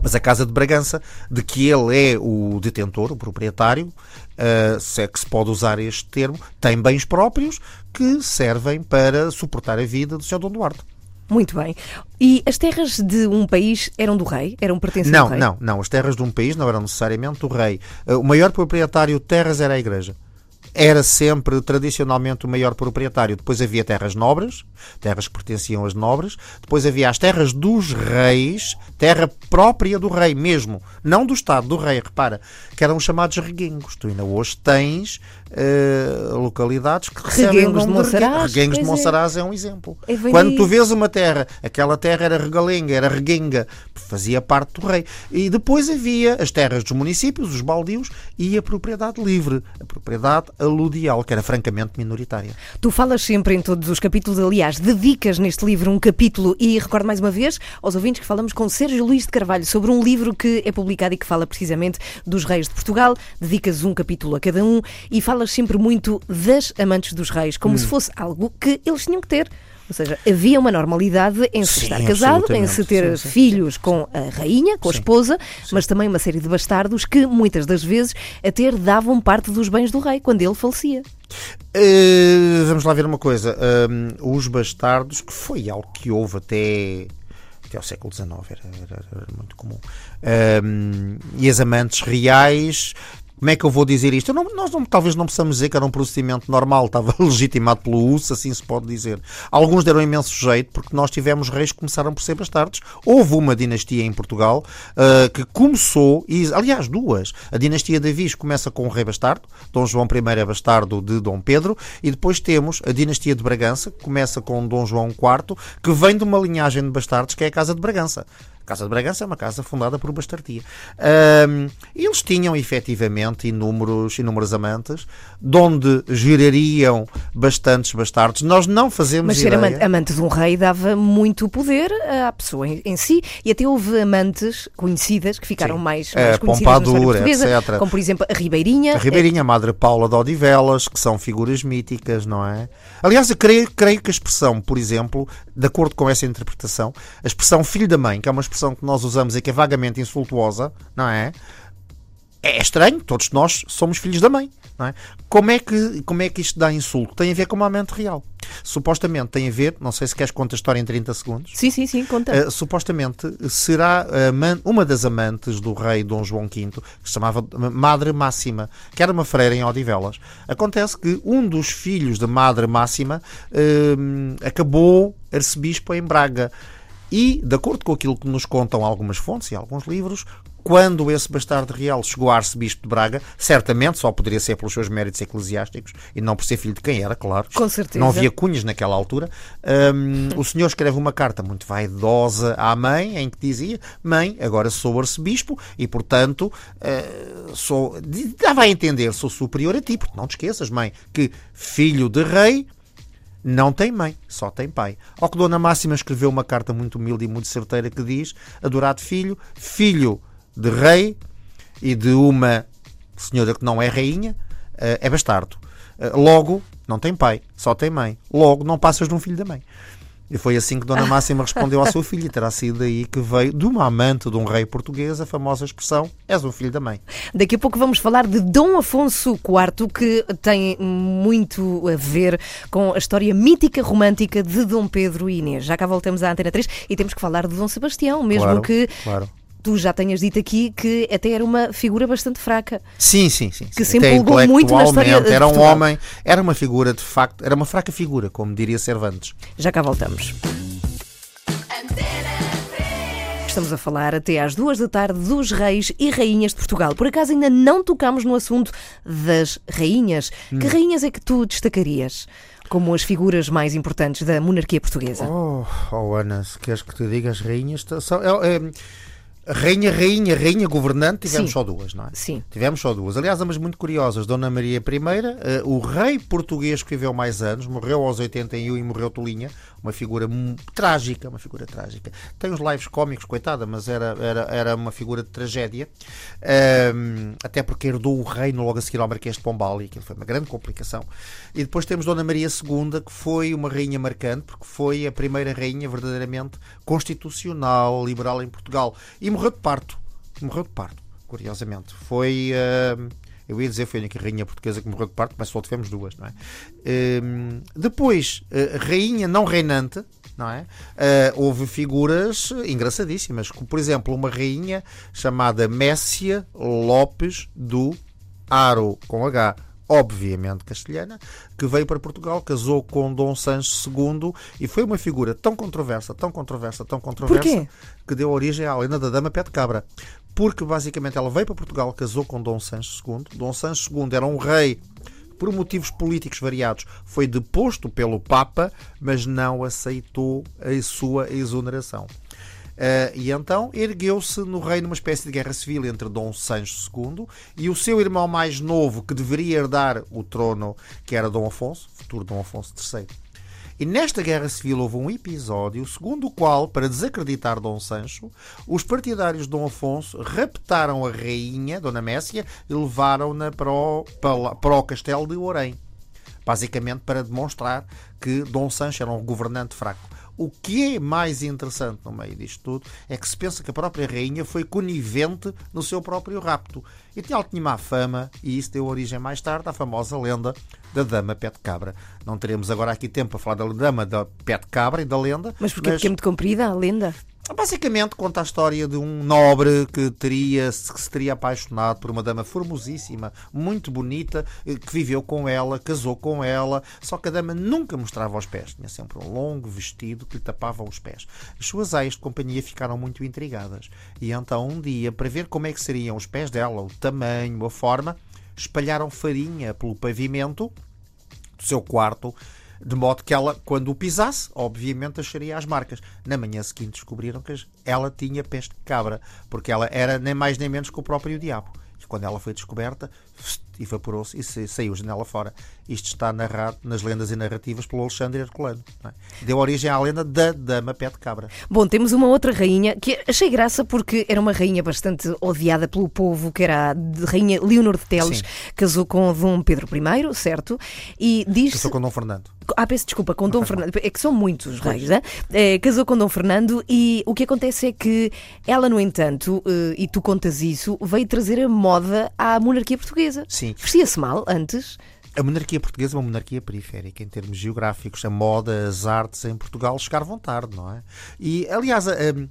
C: Mas a Casa de Bragança, de que ele é o detentor, o proprietário, ah, se é que se pode usar este termo, tem bens próprios que servem para suportar a vida do Sr. Dom Duarte.
B: Muito bem. E as terras de um país eram do rei? Eram pertencentes
C: Não,
B: ao rei?
C: não, não. As terras de um país não eram necessariamente do rei. Ah, O maior proprietário de terras era a Igreja. Era sempre, tradicionalmente, o maior proprietário. Depois havia terras nobres, terras que pertenciam aos nobres. Depois havia as terras dos reis, terra própria do rei mesmo. Não do Estado, do rei, repara. Que eram os chamados reguengos. Tu ainda hoje tens eh, localidades que recebem
B: Reguengos de Monsaraz,
C: Reguengos de
B: pois é.
C: Monsaraz é um exemplo.
B: É,
C: Quando tu vês uma terra, aquela terra era regalenga, era reguenga, fazia parte do rei. E depois havia as terras dos municípios, os baldios, e a propriedade livre, a propriedade aludial, que era francamente minoritária.
B: Tu falas sempre em todos os capítulos, aliás, dedicas neste livro um capítulo e recordo mais uma vez aos ouvintes que falamos com Sérgio Luís de Carvalho sobre um livro que é publicado e que fala precisamente dos reis de Portugal. Dedicas um capítulo a cada um e falas sempre muito das amantes dos reis, como
C: Hum.
B: se fosse algo que eles tinham que ter. Ou seja, havia uma normalidade em se
C: Sim,
B: estar casado, em se ter
C: Sim, sim,
B: filhos com a rainha, com a esposa, mas também uma série de bastardos que muitas das vezes até davam parte dos bens do rei quando ele falecia.
C: Eh, vamos lá ver uma coisa. Hum, os bastardos, que foi algo que houve até, até ao século XIX, era, era- era muito comum. Hum, e as amantes reais. Como é que eu vou dizer isto? Não- nós não- talvez não possamos dizer que era um procedimento normal, estava legitimado pelo US, assim se pode dizer. Alguns deram imenso jeito, porque nós tivemos reis que começaram por ser bastardos. Houve uma dinastia em Portugal ah, que começou, e, aliás, duas. A dinastia de Avis começa com o rei bastardo, Dom João I é bastardo de Dom Pedro, e depois temos a dinastia de Bragança, que começa com Dom João IV, que vem de uma linhagem de bastardos que é a Casa de Bragança. A Casa de Bragança é uma casa fundada por bastardia. Ahm, eles tinham efetivamente inúmeros, inúmeras amantes, de onde gerariam bastantes bastardos. Nós não fazemos
B: Mas ser
C: ideia.
B: amante, amante de um rei dava muito poder à pessoa em, em si e até houve amantes conhecidas que ficaram
C: Sim.
B: mais,
C: Eh,
B: mais conhecidas na história
C: Pompadour, etc.
B: como por exemplo a Ribeirinha.
C: A Ribeirinha, a Madre Paula de Odivelas, que são figuras míticas, não é? Aliás, eu creio, creio que a expressão, por exemplo, de acordo com essa interpretação, a expressão filho da mãe, que é uma expressão expressão que nós usamos e que é vagamente insultuosa, não é? É estranho, todos nós somos filhos da mãe. Não é? como, é que, como é que isto dá insulto? Tem a ver com uma amante real. Supostamente tem a ver, não sei se queres contar a história em 30 segundos.
B: Sim, sim, sim, conta.
C: Uh, supostamente será uma das amantes do rei Dom João V, que se chamava Madre Máxima, que era uma freira em Odivelas. Acontece que um dos filhos da Madre Máxima hum, acabou arcebispo em Braga. E, de acordo com aquilo que nos contam algumas fontes e alguns livros, quando esse bastardo real chegou a arcebispo de Braga, certamente só poderia ser pelos seus méritos eclesiásticos e não por ser filho de quem era, claro.
B: Com certeza.
C: Não havia cunhas naquela altura. Hum, o senhor escreve uma carta muito vaidosa à mãe, em que dizia: Mãe, agora sou arcebispo e, portanto, eh, sou. Dava a entender, sou superior a ti, porque não te esqueças, mãe, que filho de rei não tem mãe, só tem pai. Ao que Dona Máxima escreveu uma carta muito humilde e muito certeira que diz: Adorado filho, filho de rei e de uma senhora que não é rainha, eh, é bastardo. Eh, Logo, não tem pai, só tem mãe. Logo, não passas de um filho da mãe. E foi assim que Dona Máxima respondeu ao seu filho, e terá sido daí que veio de uma amante de um rei português a famosa expressão: és um filho da mãe.
B: Daqui a pouco vamos falar de Dom Afonso IV, que tem muito a ver com a história mítica romântica de Dom Pedro e Inês. Já cá voltamos à Antena 3 e temos que falar de Dom Sebastião, mesmo
C: Claro,
B: que
C: claro.
B: Tu já tenhas dito aqui que até era uma figura bastante fraca.
C: Sim, sim, sim.
B: Que
C: sim.
B: se
C: Até
B: empolgou muito na história de
C: Era um
B: Portugal.
C: homem, era uma figura de facto, era uma fraca figura, como diria Cervantes.
B: Já cá voltamos. Estamos a falar até às duas da tarde dos reis e rainhas de Portugal. Por acaso ainda não tocámos no assunto das rainhas.
C: Hum.
B: Que rainhas é que tu destacarias como as figuras mais importantes da monarquia portuguesa?
C: Oh, oh Ana, se queres que te diga as rainhas, são, é, é, rainha, rainha, rainha, governante, tivemos
B: Sim.
C: só duas, não é?
B: Sim.
C: Tivemos só duas. Aliás, ambas muito curiosas. Dona Maria I, eh, o rei português que viveu mais anos, morreu aos 81 e morreu tolinha. Uma figura trágica, uma figura trágica. Tem uns lives cómicos, coitada, mas era, era, era uma figura de tragédia. Ahm, até porque herdou o reino logo a seguir ao Marquês de Pombal e aquilo foi uma grande complicação. E depois temos Dona Maria II, que foi uma rainha marcante, porque foi a primeira rainha verdadeiramente constitucional, liberal em Portugal. E morreu de parto. Morreu de parto, curiosamente. Foi. ahm, eu ia dizer foi a única rainha portuguesa que morreu de parto, mas só tivemos duas, não é? Ahm, depois, eh, rainha não reinante, não é? Ah, houve figuras engraçadíssimas, como por exemplo uma rainha chamada Messia Lopes do Aro, com H, obviamente castelhana, que veio para Portugal, casou com Dom Sancho II e foi uma figura tão controversa, tão controversa, tão controversa, que deu origem à lenda da Dama Pé de Cabra. Porque basicamente ela veio para Portugal, casou com Dom Sancho II. Dom Sancho II era um rei por motivos políticos variados, foi deposto pelo Papa, mas não aceitou a sua exoneração. Eh, e então ergueu-se no reino uma espécie de guerra civil entre Dom Sancho II e o seu irmão mais novo, que deveria herdar o trono, que era Dom Afonso, futuro Dom Afonso III. E nesta guerra civil houve um episódio segundo o qual, para desacreditar Dom Sancho, os partidários de Dom Afonso raptaram a rainha, Dona Messia, e levaram-na para o, para, para o castelo de Orém. Basicamente para demonstrar que Dom Sancho era um governante fraco. O que é mais interessante no meio disto tudo é que se pensa que a própria rainha foi conivente no seu próprio rapto. E ela tinha má fama, e isso deu origem mais tarde à famosa lenda da Dama Pé de Cabra. Não teremos agora aqui tempo para falar da Dama da Pé de Cabra e da lenda.
B: Mas porque, porque é muito comprida a lenda?
C: Basicamente conta a história de um nobre que teria que se teria apaixonado por uma dama formosíssima, muito bonita, eh, que viveu com ela, casou com ela, só que a dama nunca mostrava os pés, tinha sempre um longo vestido que lhe tapava os pés. As suas aias de companhia ficaram muito intrigadas e então um dia, para ver como é que seriam os pés dela, o tamanho, a forma, espalharam farinha pelo pavimento do seu quarto, de modo que ela, quando o pisasse, obviamente acharia as marcas. Na manhã seguinte descobriram que ela tinha peste de cabra, porque ela era nem mais nem menos que o próprio diabo. E quando ela foi descoberta, evaporou-se e sa- saiu a janela fora. Isto está narrado nas lendas e narrativas pelo Alexandre Herculano. é? Deu origem à lenda da Dama Pé de Cabra.
B: Bom, temos uma outra rainha que achei graça porque era uma rainha bastante odiada pelo povo, que era a rainha Leonor de Teles,
C: Sim.
B: casou com Dom Pedro I, certo? E diz
C: Casou com Dom Fernando.
B: Ah, peço desculpa, com Dom Fernando. É que são muitos reis, né? É, casou com Dom Fernando e o que acontece é que ela, no entanto, eh, e tu contas isso, veio trazer a moda à monarquia portuguesa.
C: Sim.
B: Vestia-se mal antes.
C: A monarquia portuguesa é uma monarquia periférica em termos geográficos. A moda, as artes em Portugal chegaram tarde, não é? E, aliás,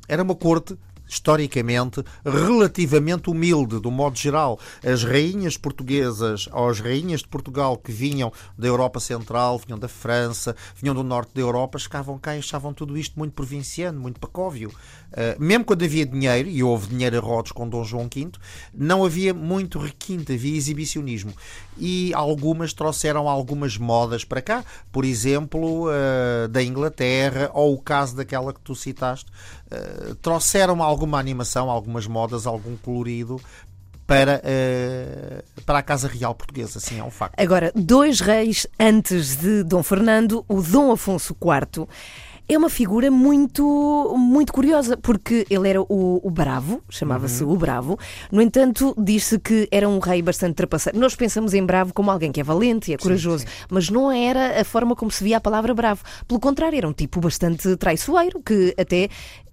C: era uma corte historicamente relativamente humilde, do modo geral. As rainhas portuguesas ou as rainhas de Portugal que vinham da Europa Central, vinham da França, vinham do norte da Europa, chegavam cá e achavam tudo isto muito provinciano, muito pacóvio. Uh, mesmo quando havia dinheiro, e houve dinheiro a rodos com Dom João V, não havia muito requinte, havia exibicionismo. E algumas trouxeram algumas modas para cá, por exemplo, uh, da Inglaterra, ou o caso daquela que tu citaste, uh, trouxeram alguma animação, algumas modas, algum colorido para, uh, para a Casa Real Portuguesa, sim, é um facto.
B: Agora, dois reis antes de Dom Fernando, o Dom Afonso IV. É uma figura muito, muito curiosa, porque ele era o, o Bravo, chamava-se
C: Uhum.
B: o Bravo. No entanto, diz-se que era um rei bastante trapaceiro. Nós pensamos em Bravo como alguém que é valente e é corajoso, mas não era a forma como se via a palavra Bravo. Pelo contrário, era um tipo bastante traiçoeiro, que até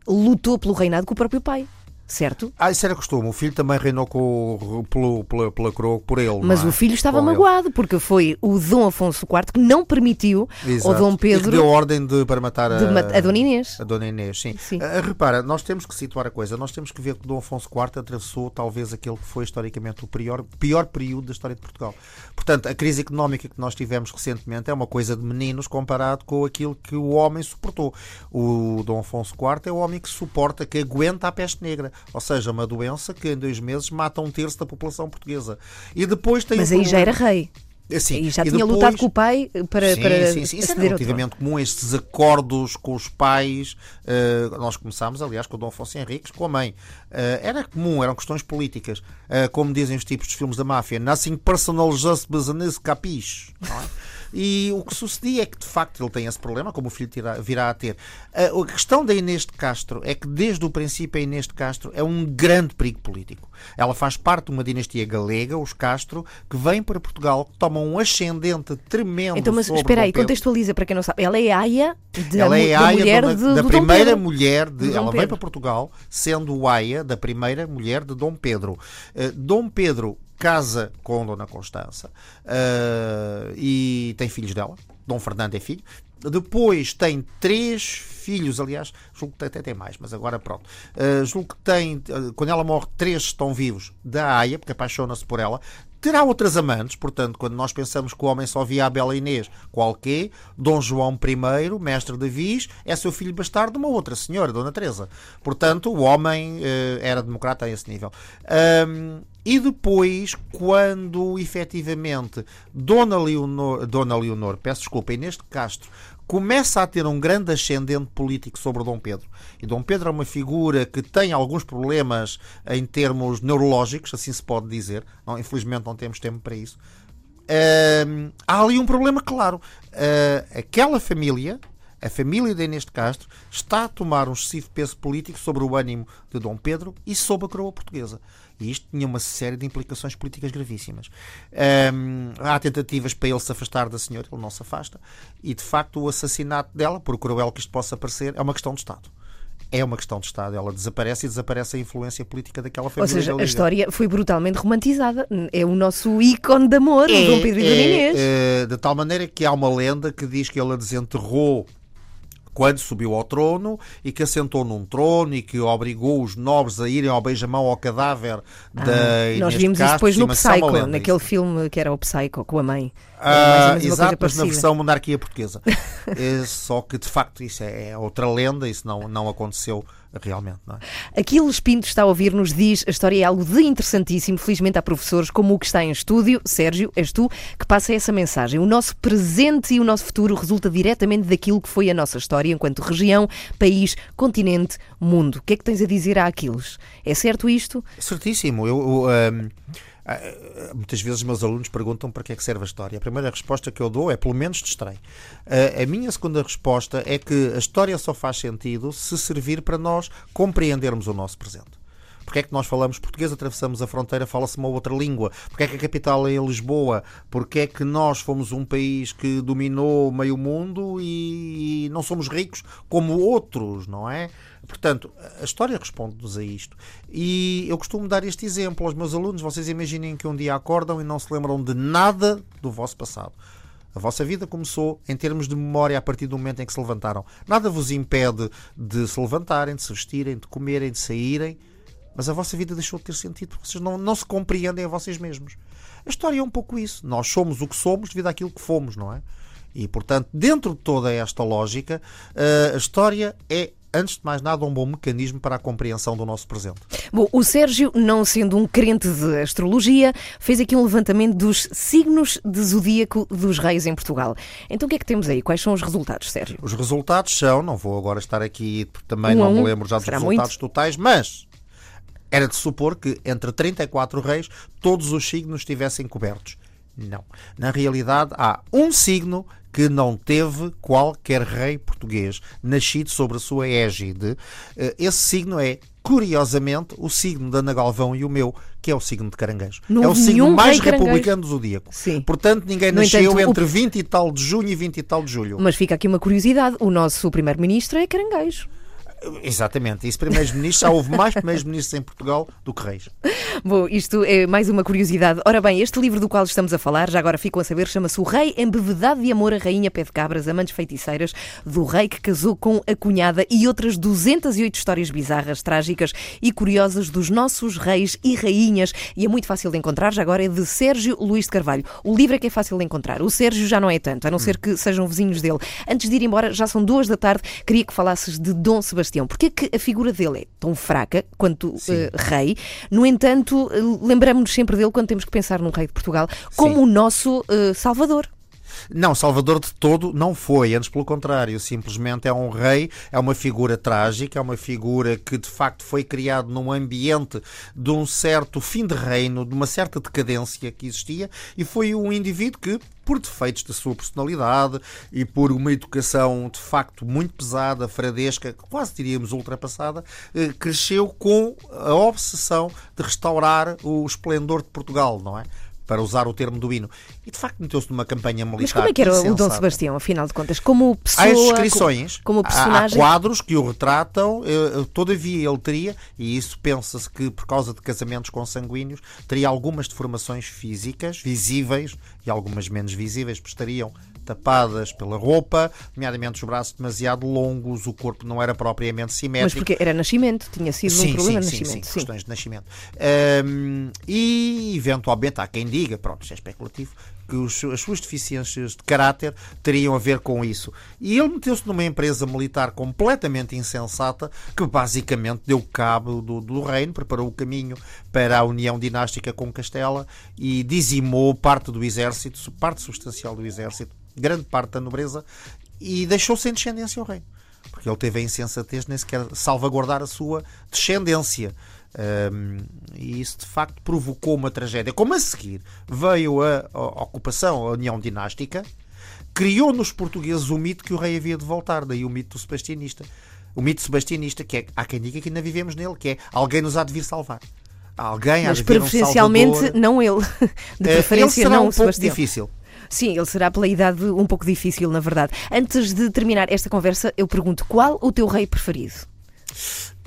B: lutou pelo reinado com o próprio pai, certo?
C: Ah, isso era costume. O filho também reinou com, o- pelo, pela, pela coroa por ele.
B: Mas
C: é?
B: o filho estava
C: Com ele.
B: magoado, porque foi o Dom Afonso IV que não permitiu ao
C: Exato.
B: Dom
C: E que
B: Pedro
C: deu ordem de, para matar a,
B: de a Dona Inês.
C: A Dona Inês, sim.
B: Sim.
C: Ah, repara, nós temos que situar a coisa. Nós temos que ver que Dom Afonso IV atravessou talvez aquele que foi historicamente o pior, pior período da história de Portugal. Portanto, a crise económica que nós tivemos recentemente é uma coisa de meninos comparado com aquilo que o homem suportou. O Dom Afonso IV é o homem que suporta, que aguenta a peste negra. Ou seja, uma doença que em dois meses mata um terço da população portuguesa. E depois tem
B: Mas aí já era
C: problema-
B: rei.
C: Assim,
B: e já
C: e
B: tinha
C: depois-
B: lutado com o pai para,
C: sim,
B: para
C: sim, sim. Isso é relativamente comum, estes acordos com os pais. eh, nós começámos, aliás, com o Dom Afonso Henriques, com a mãe. Eh, era comum, eram questões políticas. Eh, como dizem os tipos de filmes da máfia, nothing personal, just business, capiche. não é? E o que sucedia é que, de facto, ele tem esse problema, como o filho tira- virá a ter. Eh, a questão da Inês de Castro é que, desde o princípio, a Inês de Castro é um grande perigo político. Ela faz parte de uma dinastia galega, os Castro, que vem para Portugal, que tomam um ascendente tremendo
B: Então, mas espera aí, contextualiza para quem não sabe. Ela é aia de,
C: Ela é
B: da
C: aia
B: mulher
C: da,
B: de,
C: da primeira
B: Pedro.
C: mulher de,
B: De
C: ela vem para Portugal sendo aia da primeira mulher de Dom Pedro. Eh, Dom Pedro casa com Dona Constança eh, e tem filhos dela. Dom Fernando é filho. Depois tem três filhos, aliás, julgo que até tem mais, mas agora pronto. Eh, julgo que tem, eh, quando ela morre, três estão vivos da Aia, porque apaixona-se por ela. Terá outras amantes, portanto, quando nós pensamos que o homem só via a Bela Inês, qualquer, Dom João I, mestre de Viz, é seu filho bastardo de uma outra senhora, Dona Teresa. Portanto, o homem eh, era democrata a esse nível. Ahm, e depois, quando efetivamente Dona Leonor, Dona Leonor, peço desculpa, Inês de Castro, começa a ter um grande ascendente político sobre Dom Pedro. E Dom Pedro é uma figura que tem alguns problemas em termos neurológicos, assim se pode dizer. Não, infelizmente não temos tempo para isso. Hum, há ali um problema claro. Uh, aquela família, a família de Inês de Castro, está a tomar um excessivo peso político sobre o ânimo de Dom Pedro e sobre a coroa portuguesa. E isto tinha uma série de implicações políticas gravíssimas. Hum, há tentativas para ele se afastar da senhora, ele não se afasta. E de facto, o assassinato dela, por cruel que isto possa parecer, é uma questão de Estado. É uma questão de Estado. Ela desaparece e desaparece a influência política daquela
B: Ou
C: família.
B: seja, a história foi brutalmente romantizada. É o nosso ícone de amor, o Dom Pedro e Dona Inês.
C: é, de tal maneira que há uma lenda que diz que ele a desenterrou quando subiu ao trono e que assentou num trono e que obrigou os nobres a irem ao beijamão ao cadáver da Inês
B: Ah, Nós vimos isso
C: Castro,
B: depois no
C: isso é uma
B: Psycho, naquele
C: isso.
B: filme que era o Psycho com a mãe. É
C: Ah,
B: coisa
C: exato, mas na versão monarquia portuguesa. É, só que de facto isso é, é outra lenda, isso não, não aconteceu realmente. Não é?
B: Aquiles Pinto está a ouvir, nos diz a história é algo de interessantíssimo. Felizmente há professores como o que está em estúdio, Sérgio, és tu, que passa essa mensagem. O nosso presente e o nosso futuro resulta diretamente daquilo que foi a nossa história enquanto região, país, continente, mundo. O que é que tens a dizer a Aquiles? É certo isto?
C: Certíssimo. Eu, eu, ah, muitas vezes meus alunos perguntam para que é que serve a história. A primeira resposta que eu dou é pelo menos distraem. Ah, a minha segunda resposta é que a história só faz sentido se servir para nós compreendermos o nosso presente. Porque é que nós falamos português, atravessamos a fronteira, fala-se uma outra língua? Porque é que a capital é Lisboa? Porque é que nós fomos um país que dominou meio mundo e não somos ricos como outros, não é? Portanto, a história responde-nos a isto. E eu costumo dar este exemplo aos meus alunos. Vocês imaginem que um dia acordam e não se lembram de nada do vosso passado. A vossa vida começou em termos de memória a partir do momento em que se levantaram. Nada vos impede de se levantarem, de se vestirem, de comerem, de saírem, mas a vossa vida deixou de ter sentido porque vocês não, não se compreendem a vocês mesmos. A história é um pouco isso. Nós somos o que somos devido àquilo que fomos, não é? E, portanto, dentro de toda esta lógica, eh, a história é, antes de mais nada, um bom mecanismo para a compreensão do nosso presente.
B: Bom, o Sérgio, não sendo um crente de astrologia, fez aqui um levantamento dos signos de zodíaco dos reis em Portugal. Então o que é que temos aí? Quais são os resultados, Sérgio?
C: Os resultados são, não vou agora estar aqui, porque também
B: Um
C: não me lembro já dos resultados totais, mas era de supor que entre 34 reis todos os signos estivessem cobertos. Não. Na realidade, há um signo que não teve qualquer rei português nascido sobre a sua égide. Eh, Esse signo é, curiosamente, o signo da Ana Galvão e o meu, que é o signo de caranguejo.
B: Não
C: é o signo mais republicano do zodíaco.
B: Sim.
C: Portanto, ninguém
B: No
C: nasceu
B: entanto, o-
C: entre 20 e tal de junho e 20 e tal de julho.
B: Mas fica aqui uma curiosidade: o nosso primeiro-ministro é caranguejo.
C: Exatamente. Isso, primeiros-ministros, já houve mais primeiros-ministros em Portugal do que reis.
B: Bom, isto é mais uma curiosidade. Ora bem, este livro do qual estamos a falar, já agora ficam a saber, chama-se O Rei Embevedado de Amor a Rainha Pé de Cabras, Amantes Feiticeiras, do rei que casou com a cunhada e outras 208 histórias bizarras, trágicas e curiosas dos nossos reis e rainhas. E é muito fácil de encontrar, já agora é de Sérgio Luís de Carvalho. O livro é que é fácil de encontrar. O Sérgio já não é tanto, a não ser que sejam vizinhos dele. Antes de ir embora, já são duas da tarde, queria que falasses de Dom Sebastião. Porquê que a figura dele é tão fraca quanto eh, rei? No entanto, eh, lembramos-nos sempre dele quando temos que pensar num rei de Portugal como
C: Sim.
B: o nosso eh, salvador.
C: Não, Salvador de todo não foi, antes pelo contrário, simplesmente é um rei, é uma figura trágica, é uma figura que de facto foi criado num ambiente de um certo fim de reino, de uma certa decadência que existia, e foi um indivíduo que, por defeitos da sua personalidade e por uma educação de facto muito pesada, fradesca, quase diríamos ultrapassada, eh, cresceu com a obsessão de restaurar o esplendor de Portugal, não é? Para usar o termo do hino. E de facto meteu-se numa campanha militar.
B: Mas como é que era o Dom
C: insensata.
B: Sebastião, afinal de contas? Como pessoa.
C: Há inscrições,
B: Como, como
C: há-
B: personagem.
C: há quadros que o retratam, eh, todavia ele teria, e isso pensa-se que por causa de casamentos consanguíneos, teria algumas deformações físicas, visíveis, e algumas menos visíveis, pois estariam tapadas pela roupa, nomeadamente os braços demasiado longos, o corpo não era propriamente
B: Mas
C: simétrico.
B: porque era nascimento, tinha sido um problema de nascimento.
C: Sim, questões de nascimento. Ahm, e, eventualmente, há quem diga, pronto, isto é especulativo, que os- as suas deficiências de caráter teriam a ver com isso. E ele meteu-se numa empresa militar completamente insensata, que basicamente deu cabo do, do reino, preparou o caminho para a união dinástica com Castela e dizimou parte do exército, parte substancial do exército, grande parte da nobreza, e deixou sem descendência o reino porque ele teve a insensatez nem sequer salvaguardar a sua descendência. Hum, e isso de facto provocou uma tragédia. Como a seguir veio a, a ocupação, a união dinástica, criou nos portugueses o mito que o rei havia de voltar, daí o mito do sebastianista. O mito sebastianista, que é, há quem diga que ainda vivemos nele, que é alguém nos há de vir salvar. Alguém há
B: Mas
C: de vir um
B: preferencialmente
C: salvador.
B: não ele. De
C: Eh,
B: preferência
C: ele será
B: não
C: um
B: o
C: pouco
B: Sebastião.
C: difícil.
B: Sim, ele será pela idade um pouco difícil, na verdade. Antes de terminar esta conversa, eu pergunto qual o teu rei preferido?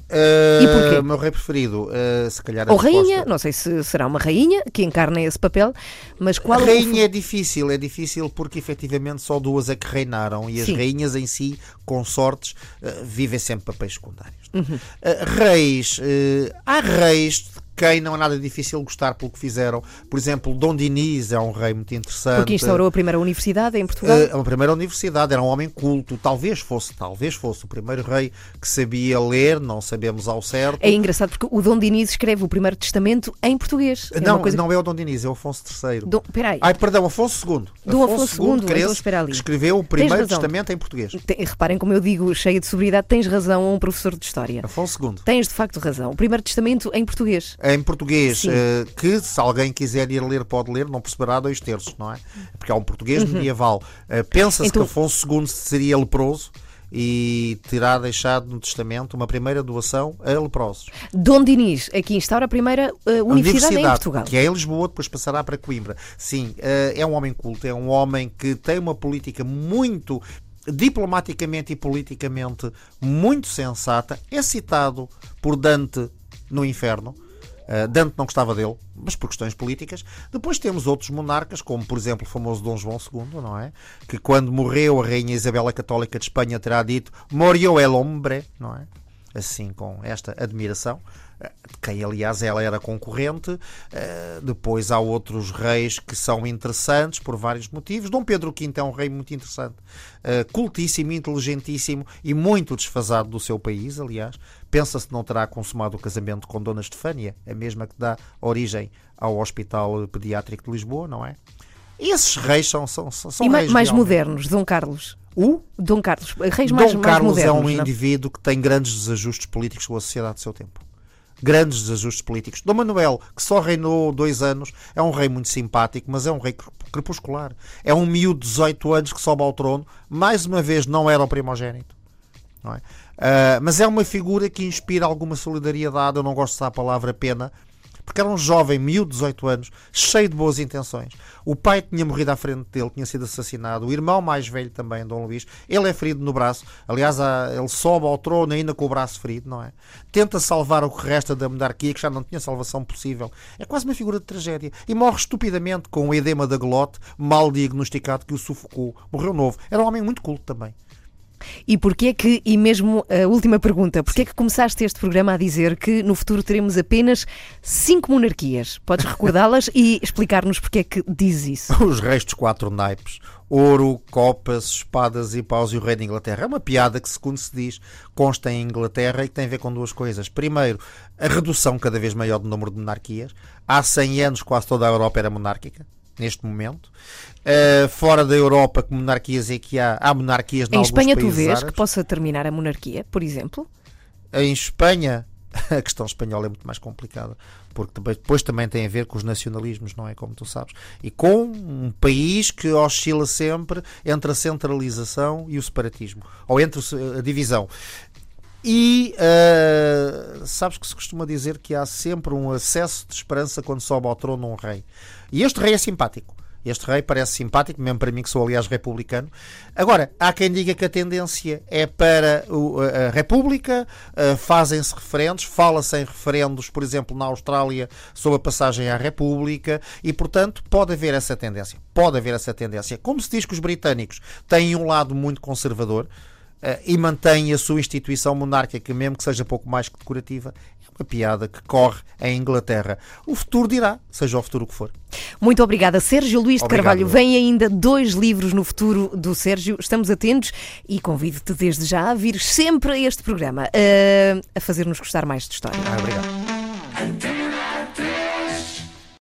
C: Uh,
B: E porquê?
C: O meu rei preferido, uh, se calhar a
B: Ou
C: resposta-
B: rainha, não sei se será uma rainha que encarna esse papel, mas qual
C: rainha é difícil, é difícil porque efetivamente só duas é que reinaram e as
B: Sim.
C: rainhas em si, consortes, eh, vivem sempre papéis secundários.
B: Uhum.
C: Reis, há reis quem não é nada difícil gostar pelo que fizeram. Por exemplo, Dom Dinis é um rei muito interessante.
B: Porque instaurou a primeira universidade em Portugal.
C: Eh, a primeira universidade, era um homem culto, talvez fosse, talvez fosse o primeiro rei que sabia ler, não sabemos ao certo.
B: É engraçado porque o Dom Diniz escreve o primeiro testamento em português. É
C: não,
B: coisa...
C: não é o Dom Dinis, é o Afonso III.
B: Dom... Peraí.
C: Ai, perdão, Afonso II.
B: Dom Afonso II, então
C: Cresce,
B: ali.
C: que escreveu o primeiro testamento em português.
B: Tem- reparem como eu digo, cheia de sobriedade, tens razão, um professor de História.
C: Afonso II.
B: Tens de facto razão. O primeiro testamento em português.
C: Em português, eh, que se alguém quiser ir ler, pode ler, não perceberá dois terços, não é? Porque é um português medieval. Eh, Pensa-se
B: Então-
C: que Afonso II seria leproso e terá deixado no testamento uma primeira doação a leprosos.
B: Dom Dinis aqui instaura a primeira eh,
C: A
B: universidade, em Portugal.
C: que é em Lisboa, depois passará para Coimbra. Sim, eh, é um homem culto, é um homem que tem uma política muito diplomaticamente e politicamente muito sensata. É citado por Dante no Inferno. Uh, Dante não gostava dele, mas por questões políticas. Depois temos outros monarcas, como por exemplo o famoso Dom João II, não é? Que quando morreu a Rainha Isabela Católica de Espanha terá dito Morió el hombre, não é? Assim, com esta admiração, eh, de quem aliás ela era concorrente. Eh, Depois há outros reis que são interessantes por vários motivos. Dom Pedro V é um rei muito interessante, eh, cultíssimo, inteligentíssimo e muito desfasado do seu país, aliás. Pensa-se que não terá consumado o casamento com Dona Estefânia, a mesma que dá origem ao Hospital Pediátrico de Lisboa, não é? E esses reis são, são, são, são
B: E ma-
C: reis
B: mais modernos, Dom Carlos.
C: O
B: Dom Carlos, reis mais,
C: Dom
B: mais
C: Carlos é
B: modernos.
C: um
B: não?
C: indivíduo que tem grandes desajustes políticos com a sociedade do seu tempo. Grandes desajustes políticos. Dom Manuel, que só reinou dois anos, é um rei muito simpático, mas é um rei cre- crepuscular. É um miúdo de 18 anos que sobe ao trono. Mais uma vez, não era o primogénito. não é? Ah, mas é uma figura que inspira alguma solidariedade. Eu não gosto de usar a palavra pena, porque era um jovem, miúdo de 18 anos, cheio de boas intenções. O pai tinha morrido à frente dele, tinha sido assassinado. O irmão mais velho também, Dom Luís, ele é ferido no braço. Aliás, ele sobe ao trono ainda com o braço ferido, não é? Tenta salvar o que resta da monarquia, que já não tinha salvação possível. É quase uma figura de tragédia. E morre estupidamente com o edema da glote, mal diagnosticado, que o sufocou. Morreu novo. Era um homem muito culto também.
B: E porquê que, e mesmo a última pergunta, porquê que começaste este programa a dizer que no futuro teremos apenas cinco monarquias? Podes recordá-las e explicar-nos porquê que dizes isso?
C: Os reis dos quatro naipes. Ouro, copas, espadas e paus e o rei da Inglaterra. É uma piada que, segundo se diz, consta em Inglaterra e que tem a ver com duas coisas. Primeiro, a redução cada vez maior do número de monarquias. Há 100 anos quase toda a Europa era monárquica, neste momento. Uh, fora da Europa, que monarquias é que há? Há monarquias em
B: Em Espanha tu vês
C: árabes.
B: que possa terminar a monarquia, por exemplo?
C: Em Espanha, a questão espanhola é muito mais complicada, porque também- depois também tem a ver com os nacionalismos, não é? Como tu sabes. E com um país que oscila sempre entre a centralização e o separatismo, ou entre a divisão. E ah, sabes que se costuma dizer que há sempre um acesso de esperança quando sobe ao trono um rei. E este rei é simpático. Este rei parece simpático, mesmo para mim, que sou, aliás, republicano. Agora, há quem diga que a tendência é para a República, ah, fazem-se referendos, fala-se em referendos, por exemplo, na Austrália, sobre a passagem à República, e, portanto, pode haver essa tendência. Pode haver essa tendência. Como se diz que os britânicos têm um lado muito conservador, eh, e mantém a sua instituição monárquica, mesmo que seja pouco mais que decorativa, uma piada que corre em Inglaterra. O futuro dirá, seja o futuro que for.
B: Muito obrigada, Sérgio Luís de Carvalho. Vêm ainda dois livros no futuro do Sérgio. Estamos atentos e convido-te desde já a vir sempre a este programa, eh, a fazer-nos gostar mais de história.
C: Ah, obrigado.